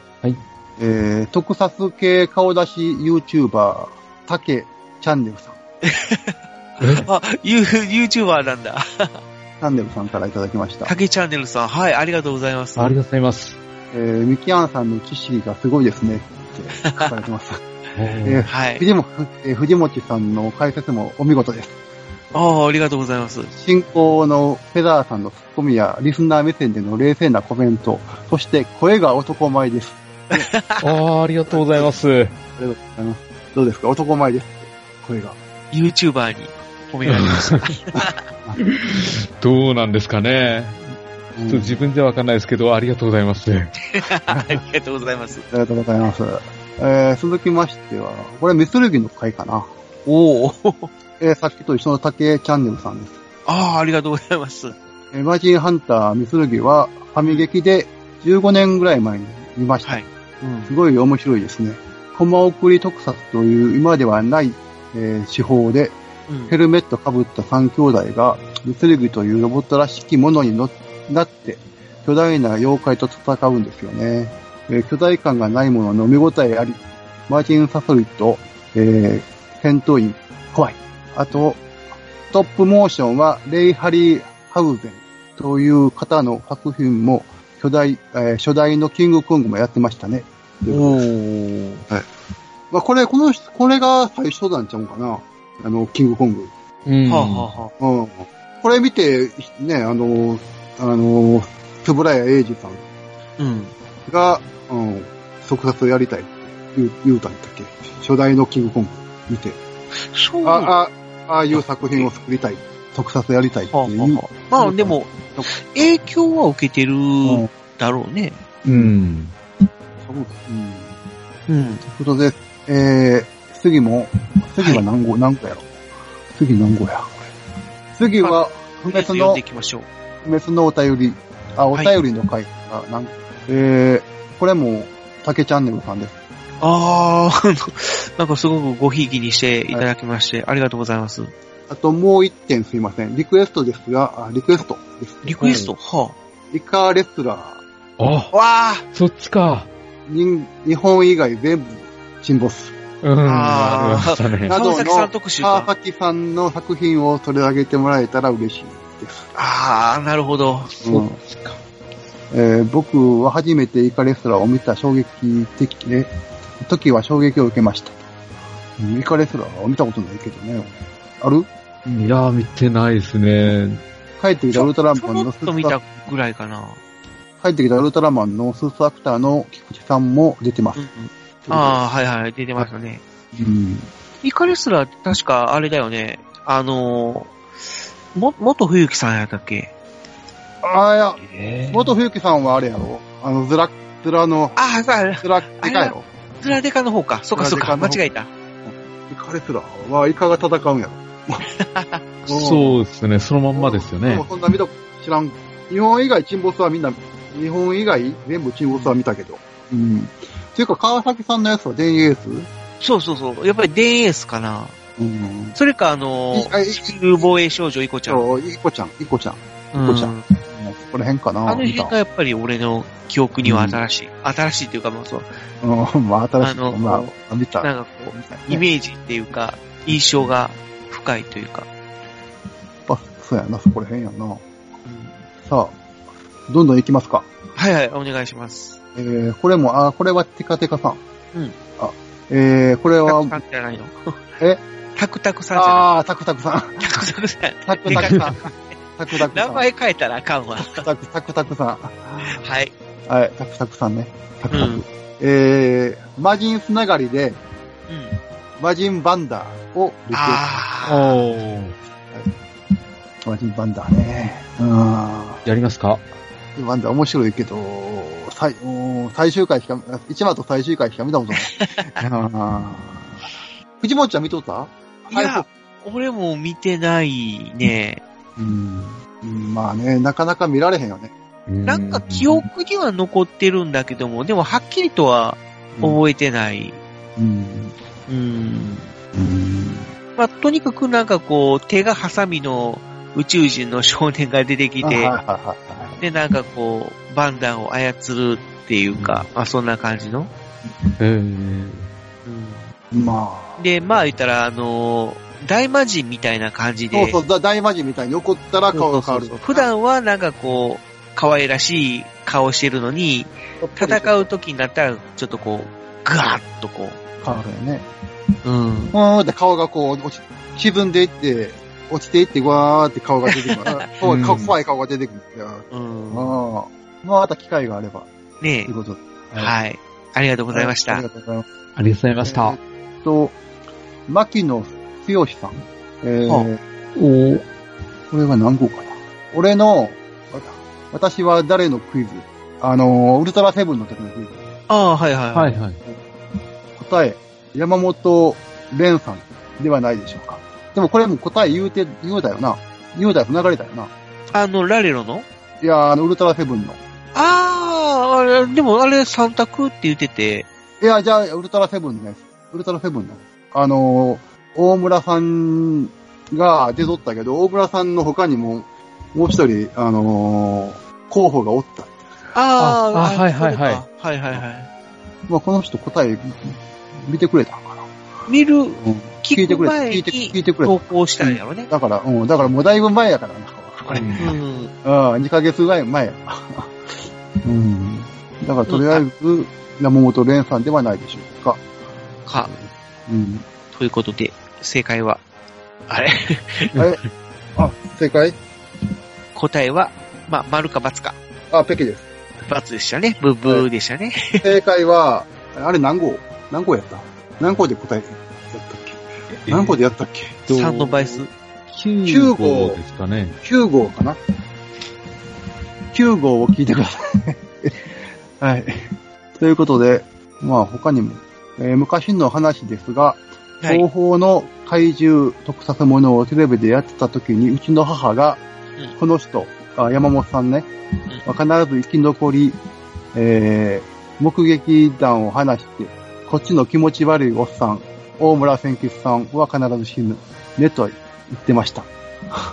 Speaker 2: えー、特撮系顔出し YouTuber、たけチャンネルさん。[LAUGHS]
Speaker 3: あ、ユー、YouTuber なんだ。
Speaker 2: チャンネルさんからいただきました。
Speaker 3: 影チャンネルさん。はい、ありがとうございます。
Speaker 4: ありがとうございます。
Speaker 2: えー、ミキアンさんの知識がすごいですね。[LAUGHS] って書かれてます。えー
Speaker 3: はい。
Speaker 2: 藤も、えー藤持さんの解説もお見事です。
Speaker 3: ああ、ありがとうございます。
Speaker 2: 進行のフェザーさんのツッコミやリスナー目線での冷静なコメント、そして声が男前です。[LAUGHS]
Speaker 4: ああ、ありがとうございます。
Speaker 2: ありがとうございます。どうですか？男前です。声が。
Speaker 3: YouTuber に褒められました。[LAUGHS]
Speaker 4: どうなんですかね。ちょっと自分じゃわかんないですけど、ありがとうございます。[LAUGHS]
Speaker 3: ありがとうございます。
Speaker 2: ありがとうございます。えー、続きましては、これメスルギの回かな。
Speaker 3: おお。
Speaker 2: えー、さっきと一緒の竹チャンネルさんです。
Speaker 3: ああ、ありがとうございます。
Speaker 2: えーマージンハンターメスルギはファミ劇で15年ぐらい前に見ました。
Speaker 3: はい。うん。
Speaker 2: すごい面白いですね。コマ送り特撮という今ではない、えー手法で
Speaker 3: うん
Speaker 2: ヘルメットかぶった3兄弟が、ルツリグというロボットらしきものに乗なって、巨大な妖怪と戦うんですよね。えー巨大感がないものの見応えあり、マーチン・サソリと、えー戦闘員、怖い。あと、トップモーションは、レイ・ハリー・ハウゼンという方の作品も、巨大、えー初代のキングコングもやってましたね。
Speaker 3: おー。
Speaker 2: まあ、これ、この人、これが最初なんちゃうかな。あの、キングコング。
Speaker 4: うん。
Speaker 3: はあ、はあはあ、
Speaker 2: うん。これ見て、ね、あの、あの、つぶらや英二さん
Speaker 3: うん。
Speaker 2: が、うん、特撮やりたい。言う、言うたんだっけ初代のキングコング見て。
Speaker 3: そう。は
Speaker 2: あ、あ、ああいう作品を作りたい。特撮やりたいって
Speaker 3: あ、は
Speaker 2: いう。
Speaker 3: あ、まあでも、影響は受けてる
Speaker 2: うん
Speaker 3: だろうね。
Speaker 4: うん。
Speaker 2: そううん。
Speaker 3: うん。
Speaker 2: ということで、えー、次も、次は何号、何個やろ次何号や次は、不滅の
Speaker 3: 読んでい、きましょう。
Speaker 2: 不滅のお便り、あ、お便りの回が、なんえー、これも、竹チャンネルさんです。
Speaker 3: あー、あのなんかすごくごひいきにしていただきまして、ありがとうございます。
Speaker 2: あともう一点すいません。リクエストですが、あリクエストです。
Speaker 3: リクエスト、は
Speaker 2: イカレスラー、
Speaker 4: あ、
Speaker 3: あ。わ
Speaker 4: そっちか。
Speaker 2: に日本以外全部沈没。
Speaker 4: うん、
Speaker 3: あー
Speaker 4: あね。
Speaker 2: などの
Speaker 3: 川崎さん特集か
Speaker 2: 川崎さんの作品を取り上げてもらえたら嬉しいです。
Speaker 3: あー、なるほど。
Speaker 2: うんえー僕は初めてイカレスラーを見た衝撃的で、時は衝撃を受けました。うんイカレスラーは見たことないけどね。ある？
Speaker 4: いやー、見てないですね。
Speaker 2: 帰ってきたウルトラ
Speaker 3: ちょ
Speaker 2: マンのスーツア
Speaker 3: ろっと見たぐらいかな。
Speaker 2: 帰ってきたウルトラマンのスーツアクターの菊池さんも出てます
Speaker 3: うん。うん、あー、はいはい、出てますよね。
Speaker 2: うん。
Speaker 3: イカレスラー確かあれだよね。あのー、も、元冬木さんやったっけ？
Speaker 2: ああ、いや、
Speaker 4: えー
Speaker 2: 元冬木さんはあれやろあの、ズラ、ズラの、
Speaker 3: あー、さ
Speaker 2: ズラ、でかいやろ
Speaker 3: ズラデカの方か。そっかそっか、間違えた。
Speaker 2: イカレスラーはイカが戦うんやろ。[LAUGHS]
Speaker 4: そうですね、そのまんまですよね
Speaker 2: でも。そんな見た、知らん。日本以外沈没はみんな、日本以外全部沈没は見たけど。うん。ていうか、川崎さんのやつは電エース？
Speaker 3: そうそうそう。やっぱりデンエースかな。
Speaker 2: うん。
Speaker 3: それかあの
Speaker 2: いあい
Speaker 3: ー、地球防衛少女イコちゃん。
Speaker 2: そう、いこちゃん、いこちゃんイコちゃん。この辺かな
Speaker 3: あの辺がやっぱり俺の記憶には新しい。新しいっていうか、まあそう、
Speaker 2: うん、まあ、新しい。
Speaker 3: あの
Speaker 2: まあ、見た。
Speaker 3: なんかこう、イメージっていうか、印象が深いというか。
Speaker 2: あ、そうやな、そこら辺やな。
Speaker 3: うん
Speaker 2: さあ、どんどん行きますか。
Speaker 3: はいはい、お願いします。
Speaker 2: えー、これも、あ、これはテカテカさん。
Speaker 3: うん。
Speaker 2: あ、えー、これは
Speaker 3: タク、さんじゃないの？
Speaker 2: え？
Speaker 3: タクタクさんじゃな
Speaker 2: あー、タクタクさん。
Speaker 3: いタクタクさん。
Speaker 2: タクタクさん。タクタクさん。
Speaker 3: 名前変えたらあかんわ。
Speaker 2: タクタクタクさん。
Speaker 3: はい。
Speaker 2: はい、タクタクさんね。タクタク。
Speaker 3: うん
Speaker 2: えー、魔人つながりで、
Speaker 3: うん。
Speaker 2: 魔人バンダーをリクエス
Speaker 3: あ
Speaker 4: おー。
Speaker 2: ト。魔人バンダーね。うん。
Speaker 4: やりますか？
Speaker 2: バンダー面白いけど、最、うん最終回しか、1話と最終回しか見たことない。あ [LAUGHS] ー藤本ちゃん見とった？
Speaker 3: あ。いや、俺も見てないね。
Speaker 2: うん。うんまあね、なかなか見られへんよね。
Speaker 3: なんか記憶には残ってるんだけども、でもはっきりとは覚えてない。
Speaker 2: うん。
Speaker 3: うん。
Speaker 2: うん。
Speaker 3: まあ、とにかくなんかこう、手がハサミの宇宙人の少年が出てきて、
Speaker 2: はいはいはいはい。
Speaker 3: で、なんかこう、バンダンを操るっていうか、まあそんな感じの。
Speaker 4: えー
Speaker 3: うん
Speaker 2: まあ。
Speaker 3: で、まあ言ったら、あのー大魔人みたいな感じで、
Speaker 2: そうそう、だ大魔人みたいに怒ったら顔が変わる。
Speaker 3: そうそうそう普段はなんかこう、可愛らしい顔してるのに、戦う時になったら、ちょっとこう、ガーッとこ
Speaker 2: 変わるよね。
Speaker 3: う、うん。
Speaker 2: うーんって顔がこう、落ち、沈んでいって、落ちていって、わーって顔が出てくる。怖い顔怖い顔が出てくる。
Speaker 3: うん。
Speaker 2: ああ。また機会があれば、
Speaker 3: ね
Speaker 2: ということ
Speaker 3: はい。ありがとうございました
Speaker 2: あり。がとうございます。
Speaker 4: ありがとうございました。
Speaker 2: えーっと、牧野剛さん。えー
Speaker 3: は
Speaker 4: お
Speaker 2: これは何号かな。俺の、わ私は誰のクイズ？あの、ウルトラセブンの時のクイズ。
Speaker 3: ああ、はいはい。
Speaker 4: はいはい。
Speaker 2: 答え、山本蓮さんではないでしょうか。でもこれも答え言うて、言うだよな。言うだよ、流れたよな。
Speaker 3: あの、ラレロの？
Speaker 2: いやー、あの、ウルトラセブンの。
Speaker 3: ああ、あれ、でもあれ三択って言ってて、
Speaker 2: いや、じゃあ、ウルトラセブンのやつ。ウルトラセブンの。あのー、大村さんが出とったけど、大村さんの他にも、もう一人、あのー、候補がおった。
Speaker 3: あ
Speaker 4: あはいはいはい
Speaker 3: はいはいはい。
Speaker 2: まあ、この人答え、見てくれたんかな。
Speaker 3: 見る、
Speaker 2: うん、聞いてくれた。
Speaker 3: 聞
Speaker 2: いて、聞いてくれ
Speaker 3: 投
Speaker 2: た。
Speaker 3: 稿したんやろね。
Speaker 2: だから、うん、だからもうだいぶ前やからな、これ。
Speaker 3: うん。
Speaker 2: うん、2ヶ月ぐらい前や。[LAUGHS] うん。だから、とりあえず、山本蓮さんではないでしょうか。
Speaker 3: か、
Speaker 2: うん。
Speaker 3: ということで、正解は、あれ？[LAUGHS]
Speaker 2: あ、正解？
Speaker 3: 答えは、まあ、丸か×か。
Speaker 2: あ、ペケです。
Speaker 3: ×でしたね。ブブーでしたね。
Speaker 2: 正解は、あれ何号？何号やった？何号で答えやったっけ何号でやったっけ
Speaker 3: ？3の倍数。
Speaker 4: 9号ですかね。
Speaker 2: ?9 号かな ?9 号を聞いてください。[LAUGHS] はい。ということで、まあ他にも、えー昔の話ですが、
Speaker 3: はい
Speaker 2: 東方の怪獣特撮ものをテレビでやってた時に、うちの母が
Speaker 3: うん、
Speaker 2: この人、あ山本さんね、
Speaker 3: う
Speaker 2: 必ず生き残り、えー目撃談を話して、こっちの気持ち悪いおっさん、大村千吉さんは必ず死ぬ、ねと言ってました。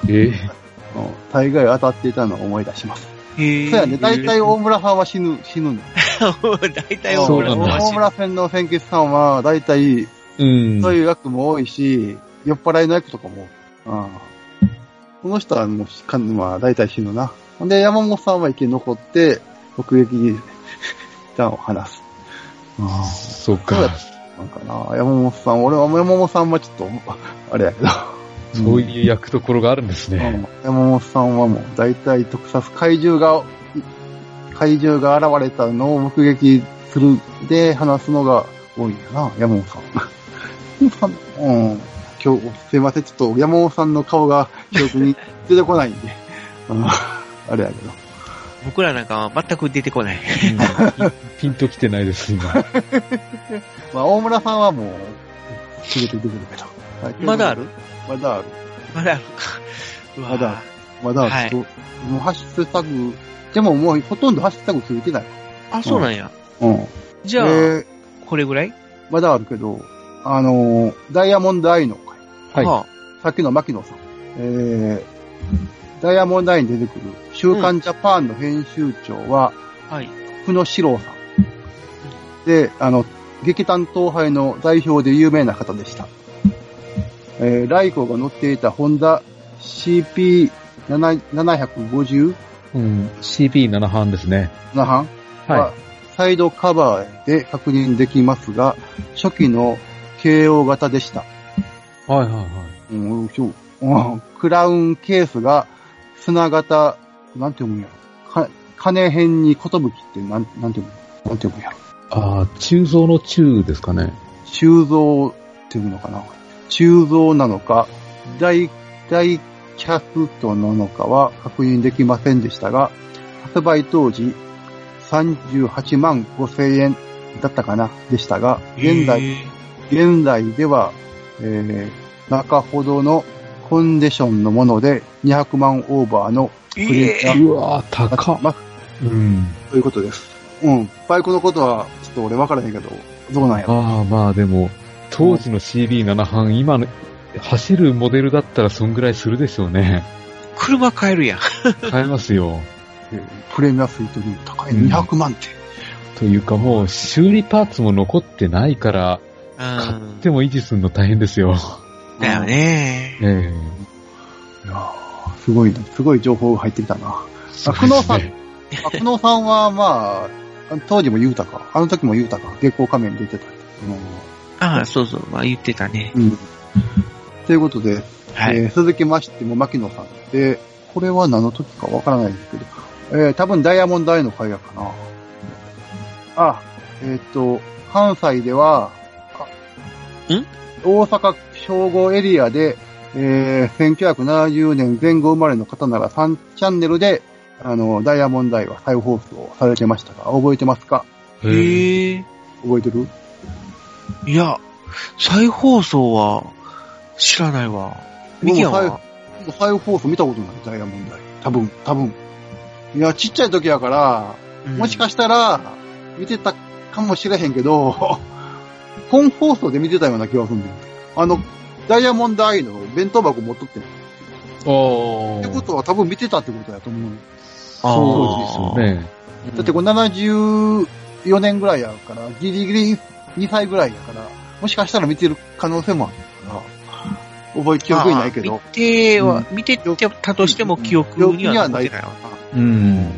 Speaker 4: え [LAUGHS]
Speaker 2: うん大概当たっていたのを思い出します。
Speaker 3: へえ。
Speaker 2: そうやね、大体大村さんは死ぬ、死ぬの。[LAUGHS]
Speaker 3: 大体
Speaker 4: そうなんだ
Speaker 3: 大村は
Speaker 2: 大村線の千吉さんは、大体、
Speaker 4: うん。
Speaker 2: そういう役も多いし、酔っ払いの役とかも、うん。この人はもうしか、まあ、大体死ぬな。ほんで、山本さんは生き残って、目撃談を話す。うん
Speaker 4: そう
Speaker 2: そうや
Speaker 4: か。
Speaker 2: なんかな、山本さん、俺は山本さんはちょっと、あれやけど。
Speaker 4: そういう役どころがあるんですね。
Speaker 2: うん山本さんはもう大体特撮怪獣が、怪獣が現れたのを目撃するで話すのが多いんやな、山本さん。うん。今日、すいません、ちょっと山本さんの顔が記憶に出てこないんで。[LAUGHS] うんあれやけど。
Speaker 3: 僕らなんかは全く出てこない。
Speaker 4: うんピンときてないです、今。[LAUGHS]
Speaker 2: まあ、大村さんはもう、すぐ出てくるけど。はい
Speaker 3: まだある？
Speaker 2: まだある。
Speaker 3: まだあるか。
Speaker 2: まだある。まだある。
Speaker 3: はい
Speaker 2: もうハッシュタグ、でももうほとんどハッシュタグついてない。
Speaker 3: あ、そうなんや。
Speaker 2: うん。
Speaker 3: じゃあ、
Speaker 2: えー
Speaker 3: これぐらい？
Speaker 2: まだあるけど、あのーダイヤモンドアイの回、
Speaker 4: はい。
Speaker 3: は
Speaker 2: さっきの牧野さん、えー、ダイヤモンドアイに出てくる、週刊ジャパンの編集長は、
Speaker 3: あはい。
Speaker 2: 久野史郎さん。で、あの、劇団東杯の代表で有名な方でした。えー、ライコが乗っていたホンダ CP750
Speaker 4: うん。CP7 班ですね。
Speaker 2: な班は
Speaker 4: は、
Speaker 2: サイドカバーで確認できますが、初期の KO 型でした。
Speaker 4: い。はいはいはい。
Speaker 2: うん、そう。うんクラウンケースが砂型、なんて読むんやろ。か、金辺に寿ってなん、なんて読むなんて読むんやろ。
Speaker 4: ああ、鋳造の鋳ですかね。
Speaker 2: 鋳造っていうのかな。鋳造なのか、大、大キャストなのかは確認できませんでしたが、発売当時38万5千円だったかな、でしたが、現在、
Speaker 3: へ
Speaker 2: 現在では、えー、中ほどのコンディションのもので200万オーバーの
Speaker 3: ー
Speaker 2: プリンタ
Speaker 3: え
Speaker 2: ー
Speaker 4: うわー、高っ。
Speaker 2: ま、
Speaker 4: うん。
Speaker 2: ということです。うん。バイクのことは、ちょっと俺分からへんけど、どうなんやろ。
Speaker 4: ああ、まあでも、当時の CB7 班、今の、走るモデルだったらそんぐらいするでしょうね。
Speaker 3: ー車買えるやん。[LAUGHS]
Speaker 4: 買えますよ。
Speaker 2: えープレミアスイートリー高い。
Speaker 4: うん
Speaker 2: 200万って。
Speaker 4: というかもう、修理パーツも残ってないから、買っ
Speaker 3: うん。
Speaker 4: ても維持するの大変ですよ。
Speaker 3: だよね。
Speaker 4: え
Speaker 2: いやーすごいな、すごい情報が入ってきたな。
Speaker 4: え
Speaker 2: あ久能さんあ久能さんは、まあ、当時も言うたか？あの時も言うたか？月光仮面出てた。
Speaker 3: ああ、そうそう。まあ言ってたね。
Speaker 2: うん。うん。ということで、
Speaker 3: はい。
Speaker 2: えー続きましても、牧野さんで、これは何の時かわからないですけど、えー、多分ダイヤモンドアイの会やかな。あ、えっ、と、関西では、あ
Speaker 3: ん？
Speaker 2: 大阪兵庫エリアで、えー、1970年前後生まれの方なら3チャンネルで、あの、ダイヤモンドアイは再放送されてましたが、覚えてますか？
Speaker 4: ええ
Speaker 3: へえ。
Speaker 2: 覚えてる？
Speaker 3: いや、再放送は知らないわ。ミキヤンは？
Speaker 2: もう再再放送見たことない、ダイヤモンドアイ。多分、多分。いや、ちっちゃい時やから、もしか
Speaker 3: し
Speaker 2: したら、見てたかもしれへんけど、本放送で見てたような気がするんだよ。あの、ダイヤモンドアイの弁当箱持っとってん。っ
Speaker 4: お
Speaker 2: てことは多分見てたってことやと思う。
Speaker 4: そうですよね。
Speaker 2: だってこれ74年ぐらいやから、ギリギリ2歳ぐらいやから、もしかしたら見てる可能性もあるから、覚え、記憶にないけど。
Speaker 3: 見ては、見てたとしても記憶には残ってないわ
Speaker 4: うん。
Speaker 2: うん。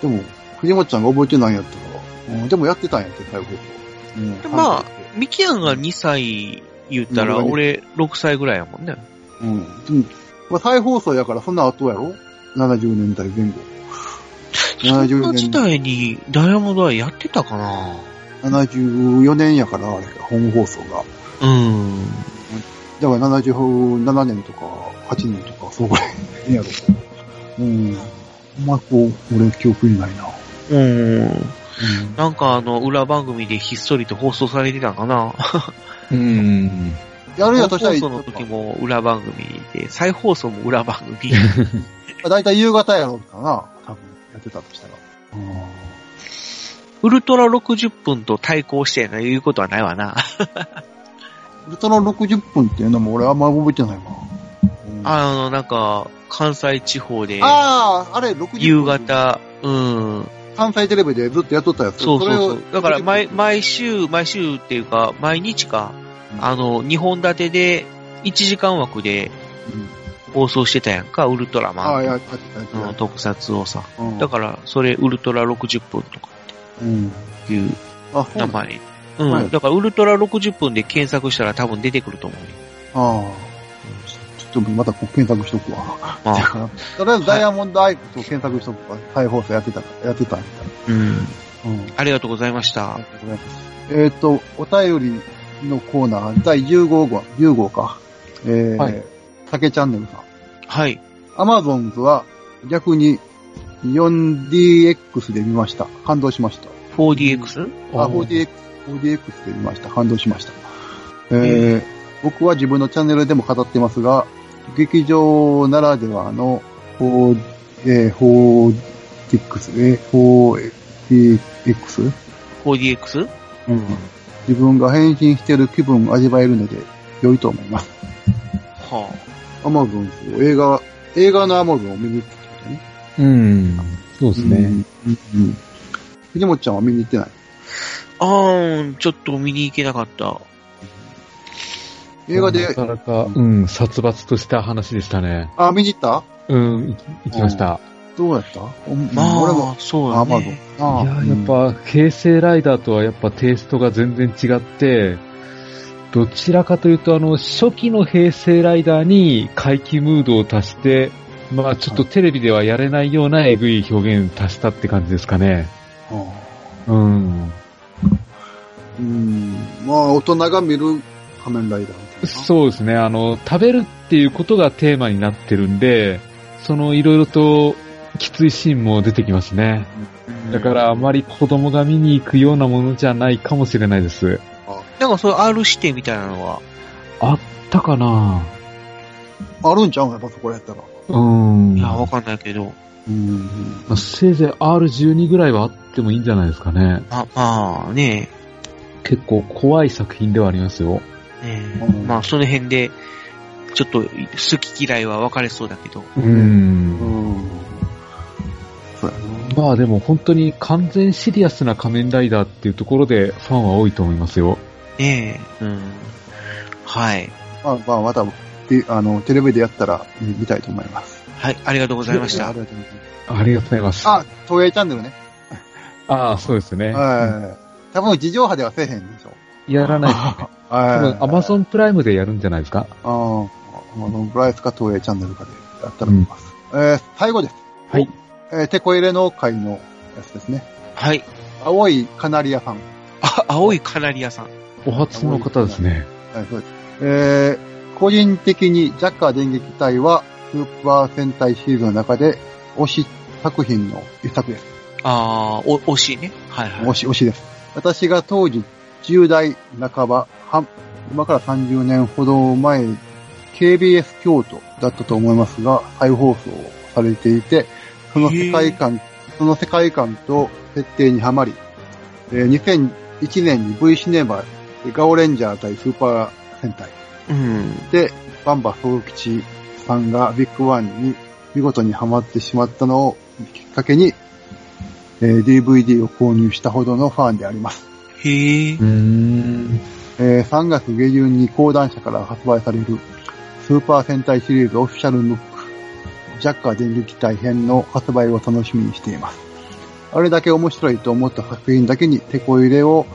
Speaker 2: でも、藤本ちゃんが覚えてないんやったら、うん、でもやってたんやって、最後。うん
Speaker 3: でまあ、ミキヤンが2歳言ったら、
Speaker 2: うん
Speaker 3: 俺6歳ぐらいやもんね。
Speaker 2: うん。まあ、再放送やからそんな後やろ ?70 年代前後。[LAUGHS]
Speaker 3: そん
Speaker 2: 70
Speaker 3: な時代にダイヤモンドはやってたかな
Speaker 2: ？74年やから、あれが、本放送が。
Speaker 3: うん。
Speaker 2: だから77年とか、8年とか、そうぐらいやろ。うん。あんまこう、俺記憶にないな。
Speaker 3: うん。
Speaker 2: うん。
Speaker 3: なんかあの、裏番組でひっそりと放送されてたかな
Speaker 4: うん。
Speaker 2: やるやと
Speaker 3: 本
Speaker 2: したら
Speaker 3: 放送の時も裏番組で、再放送も裏番組。
Speaker 2: だいたい夕方やろうかな。多分、やってたとしたら。
Speaker 3: ウルトラ60分と対抗してな言うことはないわな。[LAUGHS]
Speaker 2: ウルトラ60分っていうのも俺あんま覚えてないわ。うん
Speaker 3: あの、なんか、関西地方で、
Speaker 2: あー、あれ60分。
Speaker 3: 夕。方、うん。
Speaker 2: 関西テレビでずっとやっとったやつ。
Speaker 3: そうそうそう。だから、毎、毎週、毎週っていうか、毎日か、あの、2本立てで、1時間枠で
Speaker 2: うん
Speaker 3: 放送してたやんか、ウルトラ
Speaker 2: あ
Speaker 3: マン
Speaker 2: あ、やってたやってた
Speaker 3: の特撮をさ。
Speaker 2: うん
Speaker 3: だから、それ、ウルトラ60分とか
Speaker 2: うん。
Speaker 3: いう名前。うん。
Speaker 2: はい
Speaker 3: だから、ウルトラ60分で検索したら多分出てくると思うよ。
Speaker 2: ああ。ちょっとまたこう検索しとくわ。とりあえずダイヤモンドアイコスを検索しとくわ。再放送やってたから、やってたみたい
Speaker 3: うん。
Speaker 2: な。うん。
Speaker 3: ありがとうございました。
Speaker 2: えっ、と、お便りのコーナー、第15号、10号か。えー、
Speaker 4: はい
Speaker 2: 竹チャンネルさん。
Speaker 3: はい。
Speaker 2: アマゾンズは逆に 4DX で見ました。感動しました。
Speaker 3: 4DX?
Speaker 2: あ、4DX、4DX で見ました。感動しました。えー僕は自分のチャンネルでも語ってますが、劇場ならではの 4, えー 4DX、えー 4DX?
Speaker 3: ?4DX?
Speaker 2: うん。自分が変身している気分を味わえるので良いと思います。
Speaker 3: は
Speaker 2: アマゾンズ、映画、映画のアマゾンを見に行ってきたね。
Speaker 4: うん。そうですね。
Speaker 2: うん。うん。うん藤本ちゃんは見に行ってない？
Speaker 3: あ。あーん、ちょっと見に行けなかった。
Speaker 2: 映画で
Speaker 4: な、かなか、うん、殺伐とした話でしたね。
Speaker 2: あ、見に行った？
Speaker 4: うん、行きました。
Speaker 2: どうやった？お
Speaker 3: まあ、
Speaker 2: 俺も、
Speaker 3: そうだ
Speaker 2: アマゾン
Speaker 3: ね。。
Speaker 2: あ
Speaker 4: いや、やっぱ、平成ライダーとはやっぱテイストが全然違って、どちらかというと、あの、初期の平成ライダーに怪奇ムードを足して、まあちょっとテレビではやれないようなエグい表現を足したって感じですかね。
Speaker 2: うん
Speaker 4: うん。
Speaker 2: うん。まあ、大人が見る仮面ライダー。[LAUGHS]
Speaker 4: そうですね。あの、食べるっていうことがテーマになってるんで、そのいろいろときついシーンも出てきますね。だからあまり子供が見に行くようなものじゃないかもしれないです。
Speaker 3: なんかそういう R 指定みたいなのは、
Speaker 4: あったかな
Speaker 2: あるんちゃうんやっぱそこやったら。
Speaker 4: うん。
Speaker 3: いや、わかんないけど、
Speaker 2: うん。
Speaker 4: まあせいぜい R12 ぐらいはあってもいいんじゃないですかね。
Speaker 3: まあ、まあね、
Speaker 4: 結構怖い作品ではありますよ。
Speaker 3: ね
Speaker 2: うん
Speaker 3: まあその辺で、ちょっと好き嫌いは分かれそうだけど、
Speaker 4: う。
Speaker 2: うんん。
Speaker 4: まあでも本当に完全シリアスな仮面ライダーっていうところでファンは多いと思いますよ。
Speaker 3: ねえ、うん。はい。
Speaker 2: まあ、まあ、また、であの、テレビでやったら見見たいと思います。
Speaker 3: はい、ありがとうございました
Speaker 2: あり。がとうございます。
Speaker 4: ありがとうございます。
Speaker 2: あ、東映チャンネルね。
Speaker 4: ああ、そうですね。
Speaker 2: はい。多分、地上波ではせえへんでしょ。
Speaker 4: やらない。[LAUGHS] アマゾンプライムでやるんじゃないですか？
Speaker 2: ああ、あの、ブライスか東映チャンネルかでやったら見ます。えー、最後です。
Speaker 4: はい。
Speaker 2: えー、テコ入れの会のやつですね。
Speaker 3: はい。
Speaker 2: 青いカナリアさん。
Speaker 3: あ、青いカナリアさん。
Speaker 4: お初の方ですね。
Speaker 2: はい、そうです。えー、個人的にジャッカー電撃隊は、スーパー戦隊シリーズの中で、推し作品の一作です。
Speaker 3: あー、お、惜しいね。はいはい。
Speaker 2: 推し、推しです。私が当時10代半ば、は今から30年ほど前、KBS 京都だったと思いますが、再放送されていて、その世界観、その世界観と設定にはまり、えー2001年に V シネマでガオレンジャー対スーパー戦隊
Speaker 3: うん。
Speaker 2: で、バンバ総吉さんがビッグワンに見事にはまってしまったのをきっかけに、えー DVD を購入したほどのファンであります。
Speaker 3: へえ。
Speaker 2: えー3月下旬に講談社から発売されるスーパー戦隊シリーズオフィシャルムック、ジャッカー電撃隊編の発売を楽しみにしています。あれだけ面白いと思った作品だけに手こ入れを、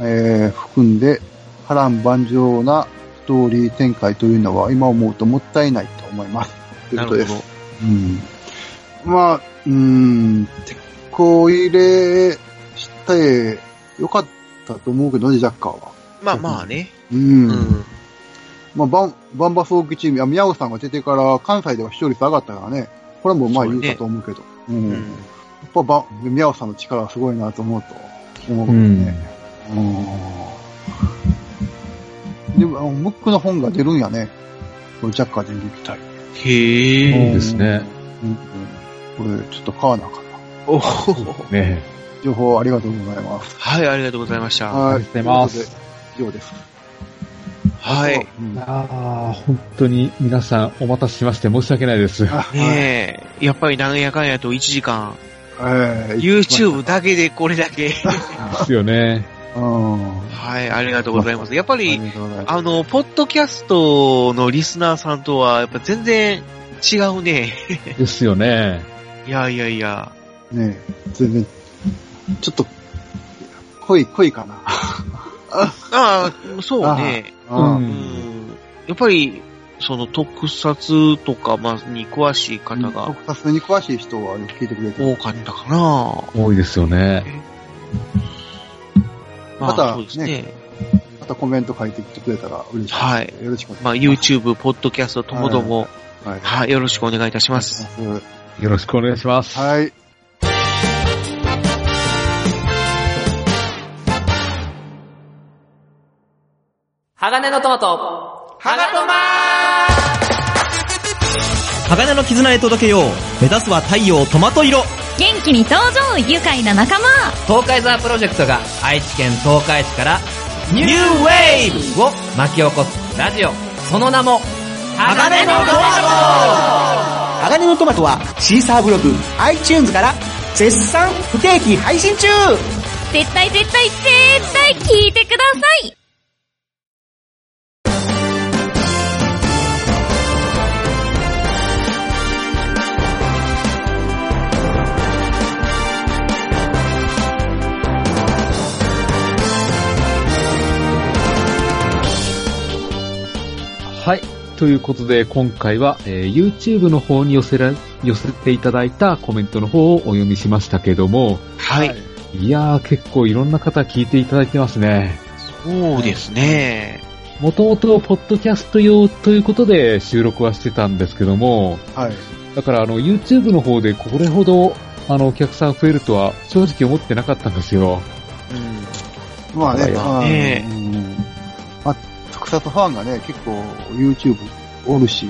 Speaker 2: えー含んで波乱万丈なストーリー展開というのは今思うともったいないと思います。ということです。。うん。まあ、うーん、手こ入れしてよかったと思うけどね、ジャッカーは。
Speaker 3: まあまあね。
Speaker 2: う。
Speaker 3: うんん。
Speaker 2: まあ、バン、バンバソーキチーム、あ、宮尾さんが出てから関西では視聴率上がったからね。これもまあ言うかと思うけど。う
Speaker 3: うんん。
Speaker 2: やっぱバン、宮尾さんの力はすごいなと思うと思うけどね。うん。でも、あのムックの本が出るんやね。これ、ジャッカー電撃隊。
Speaker 3: へ
Speaker 4: そう
Speaker 3: え。
Speaker 4: ですね。
Speaker 2: うん。これ、ちょっと買わなあかんな。
Speaker 3: おほほ
Speaker 4: ね
Speaker 2: 情報ありがとうございます。
Speaker 3: はい、ありがとうございました。
Speaker 2: はい。
Speaker 4: ありがとうございます
Speaker 2: というで。以上です。
Speaker 3: はい。
Speaker 2: うん
Speaker 4: ああ、本当に皆さんお待たせしまして申し訳ないです。
Speaker 2: あ
Speaker 3: ねえ、やっぱりなんやかんやと1時間、
Speaker 2: はい。
Speaker 3: YouTube だけでこれだけ。
Speaker 4: ですよね。[LAUGHS]
Speaker 2: うん。
Speaker 3: はい、ありがとうございます。やっぱ
Speaker 2: あり。
Speaker 3: あの、ポッドキャストのリスナーさんとは、やっぱ全然違うね。[LAUGHS]
Speaker 4: ですよね。
Speaker 3: いやいやいや。
Speaker 2: ね全然、ちょっと、濃い、濃いかな。
Speaker 3: ああ、そうね。
Speaker 4: う
Speaker 2: うん
Speaker 3: うんん。やっぱり、その特撮とか、まあ、に詳しい方が
Speaker 2: 特撮に詳しい人はよく聞いてくれてる
Speaker 3: 多かったかな。
Speaker 4: 多いですよね。
Speaker 3: ま
Speaker 2: また
Speaker 3: あ、そうですね。
Speaker 2: またコメント書いてきてくれたら嬉しいです。
Speaker 3: はい。
Speaker 2: よろしくお願いします。
Speaker 3: まあ、YouTube、ポッドキャストともども、
Speaker 2: はい。
Speaker 3: はい、よろしくお願いいたします。
Speaker 4: よろしくお願いします。
Speaker 2: はい。
Speaker 7: 鋼のトマト。ハガトマ
Speaker 6: 鋼の絆へ届けよう。目指すは太陽トマト色。
Speaker 8: 元気に登場愉快な仲間
Speaker 7: 東海ザープロジェクトが愛知県東海市からニューウェーブを巻き起こすラジオ。その名も、鋼のトマ
Speaker 6: 鋼のトマトはシーサーブログ、iTunes から絶賛不定期配信中
Speaker 8: 絶対絶対絶対聞いてください
Speaker 4: ということで、今回は、えー YouTube の方に寄せら、寄せていただいたコメントの方をお読みしましたけども、
Speaker 3: はい。
Speaker 4: いやー、結構いろんな方聞いていただいてますね。
Speaker 3: そうですね。
Speaker 4: もともと、ポッドキャスト用ということで収録はしてたんですけども、
Speaker 2: はい。
Speaker 4: だから、あの、YouTube の方でこれほど、あの、お客さん増えるとは正直思ってなかったんですよ。
Speaker 3: うん。
Speaker 2: まあね、
Speaker 4: ま
Speaker 2: あ
Speaker 3: ね
Speaker 2: うんまあ、特撮ファンがね、結構 YouTube おるし、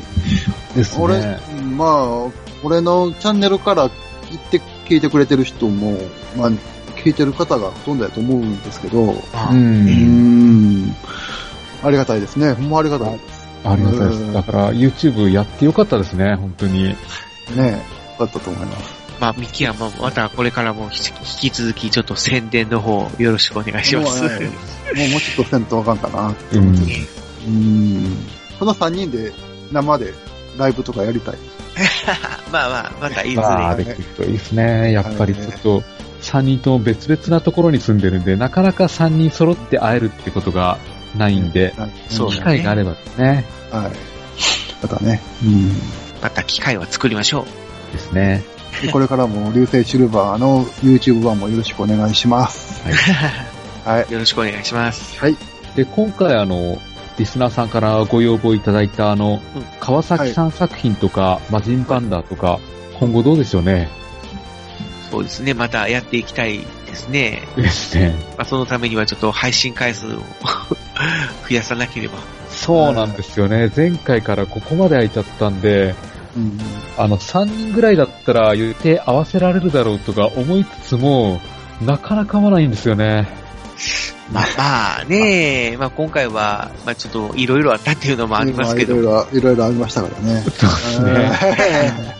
Speaker 4: です
Speaker 2: 俺、
Speaker 4: ね。
Speaker 2: まあ、俺のチャンネルから聞いて、聞いてくれてる人も、まあ、聞いてる方がほとんどだと思うんですけど、うんん、ありがたいですね。ほんまありがたいです。
Speaker 4: ありがたいで
Speaker 2: うん
Speaker 4: す。だから、YouTube やってよかったですね、本当に。
Speaker 2: ねえ、よかったと思います。
Speaker 3: まあ、ミキはままたこれからも引き続きちょっと宣伝の方よろしくお願いします。
Speaker 2: もうねもう、もうちょっとせんとあかんかな。
Speaker 4: うん。
Speaker 2: うん。この3人で生でライブとかやりたい。
Speaker 3: まあまあ、またいずれ。
Speaker 4: まあ、できるといいですね。やっぱりちょっと、3人とも別々なところに住んでるんで、なかなか3人揃って会えるってことがないんで、
Speaker 3: そう
Speaker 4: 機会があればね、
Speaker 2: はい。またね。うん。
Speaker 3: また機会は作りましょう。
Speaker 4: ですね。
Speaker 2: でこれからも流星シルバーの YouTube 版もよろしくお願いします。はい。[LAUGHS]
Speaker 3: よろしくお願いします。
Speaker 4: で、今回あの、リスナーさんからご要望いただいたあの、
Speaker 3: うん
Speaker 4: 川崎さん作品とか、マジンバンダーとか、今後どうでしょうね。
Speaker 3: そうですね、またやっていきたいですね。
Speaker 4: ですね。
Speaker 3: まあ、そのためにはちょっと配信回数を [LAUGHS] 増やさなければ。
Speaker 4: そうなんですよね。前回からここまで空いちゃったんで、
Speaker 2: うん。
Speaker 4: あの、3人ぐらいだったら予定合わせられるだろうとか思いつつも、なかなか合わないんですよね。
Speaker 3: まあまあね、まあ今回は、まあちょっといろいろあったっていうのもありますけど、
Speaker 2: いろいろ、いろいろありましたからね。
Speaker 4: そうですね。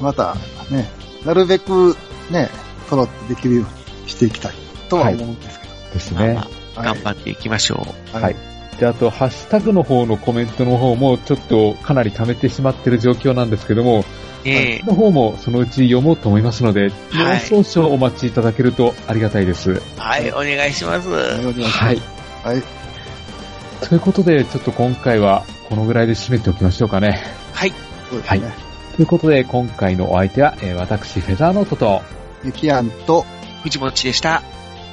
Speaker 4: [LAUGHS]
Speaker 2: また、ね、なるべくね、揃ってできるようにしていきたいとは思うんですけど。
Speaker 4: ですね。
Speaker 3: まあまあ
Speaker 2: はい
Speaker 3: 頑張っていきましょう。
Speaker 4: はい。で、あと、ハッシュタグの方のコメントの方も、ちょっとかなり溜めてしまってる状況なんですけども、
Speaker 3: ね
Speaker 4: の方もそのうち読もうと思いますので、
Speaker 3: はい
Speaker 4: もう少々お待ちいただけるとありがたいです。
Speaker 3: はい、お願いします。
Speaker 2: はい
Speaker 4: はい。
Speaker 2: はい。
Speaker 4: ということで、ちょっと今回はこのぐらいで締めておきましょうかね。
Speaker 3: はい。
Speaker 2: そうですね。
Speaker 4: ということで、今回のお相手は、えー私、フェザーノートと、
Speaker 2: ゆきやんと、
Speaker 3: 藤もっちでした。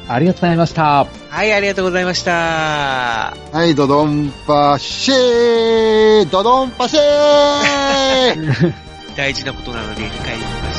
Speaker 4: ありがとうございました。
Speaker 3: はい、ありがとうございました。
Speaker 2: はい、ドドンパシェー [LAUGHS] ドドンパシェー [LAUGHS]
Speaker 3: 大事なことなので理解します。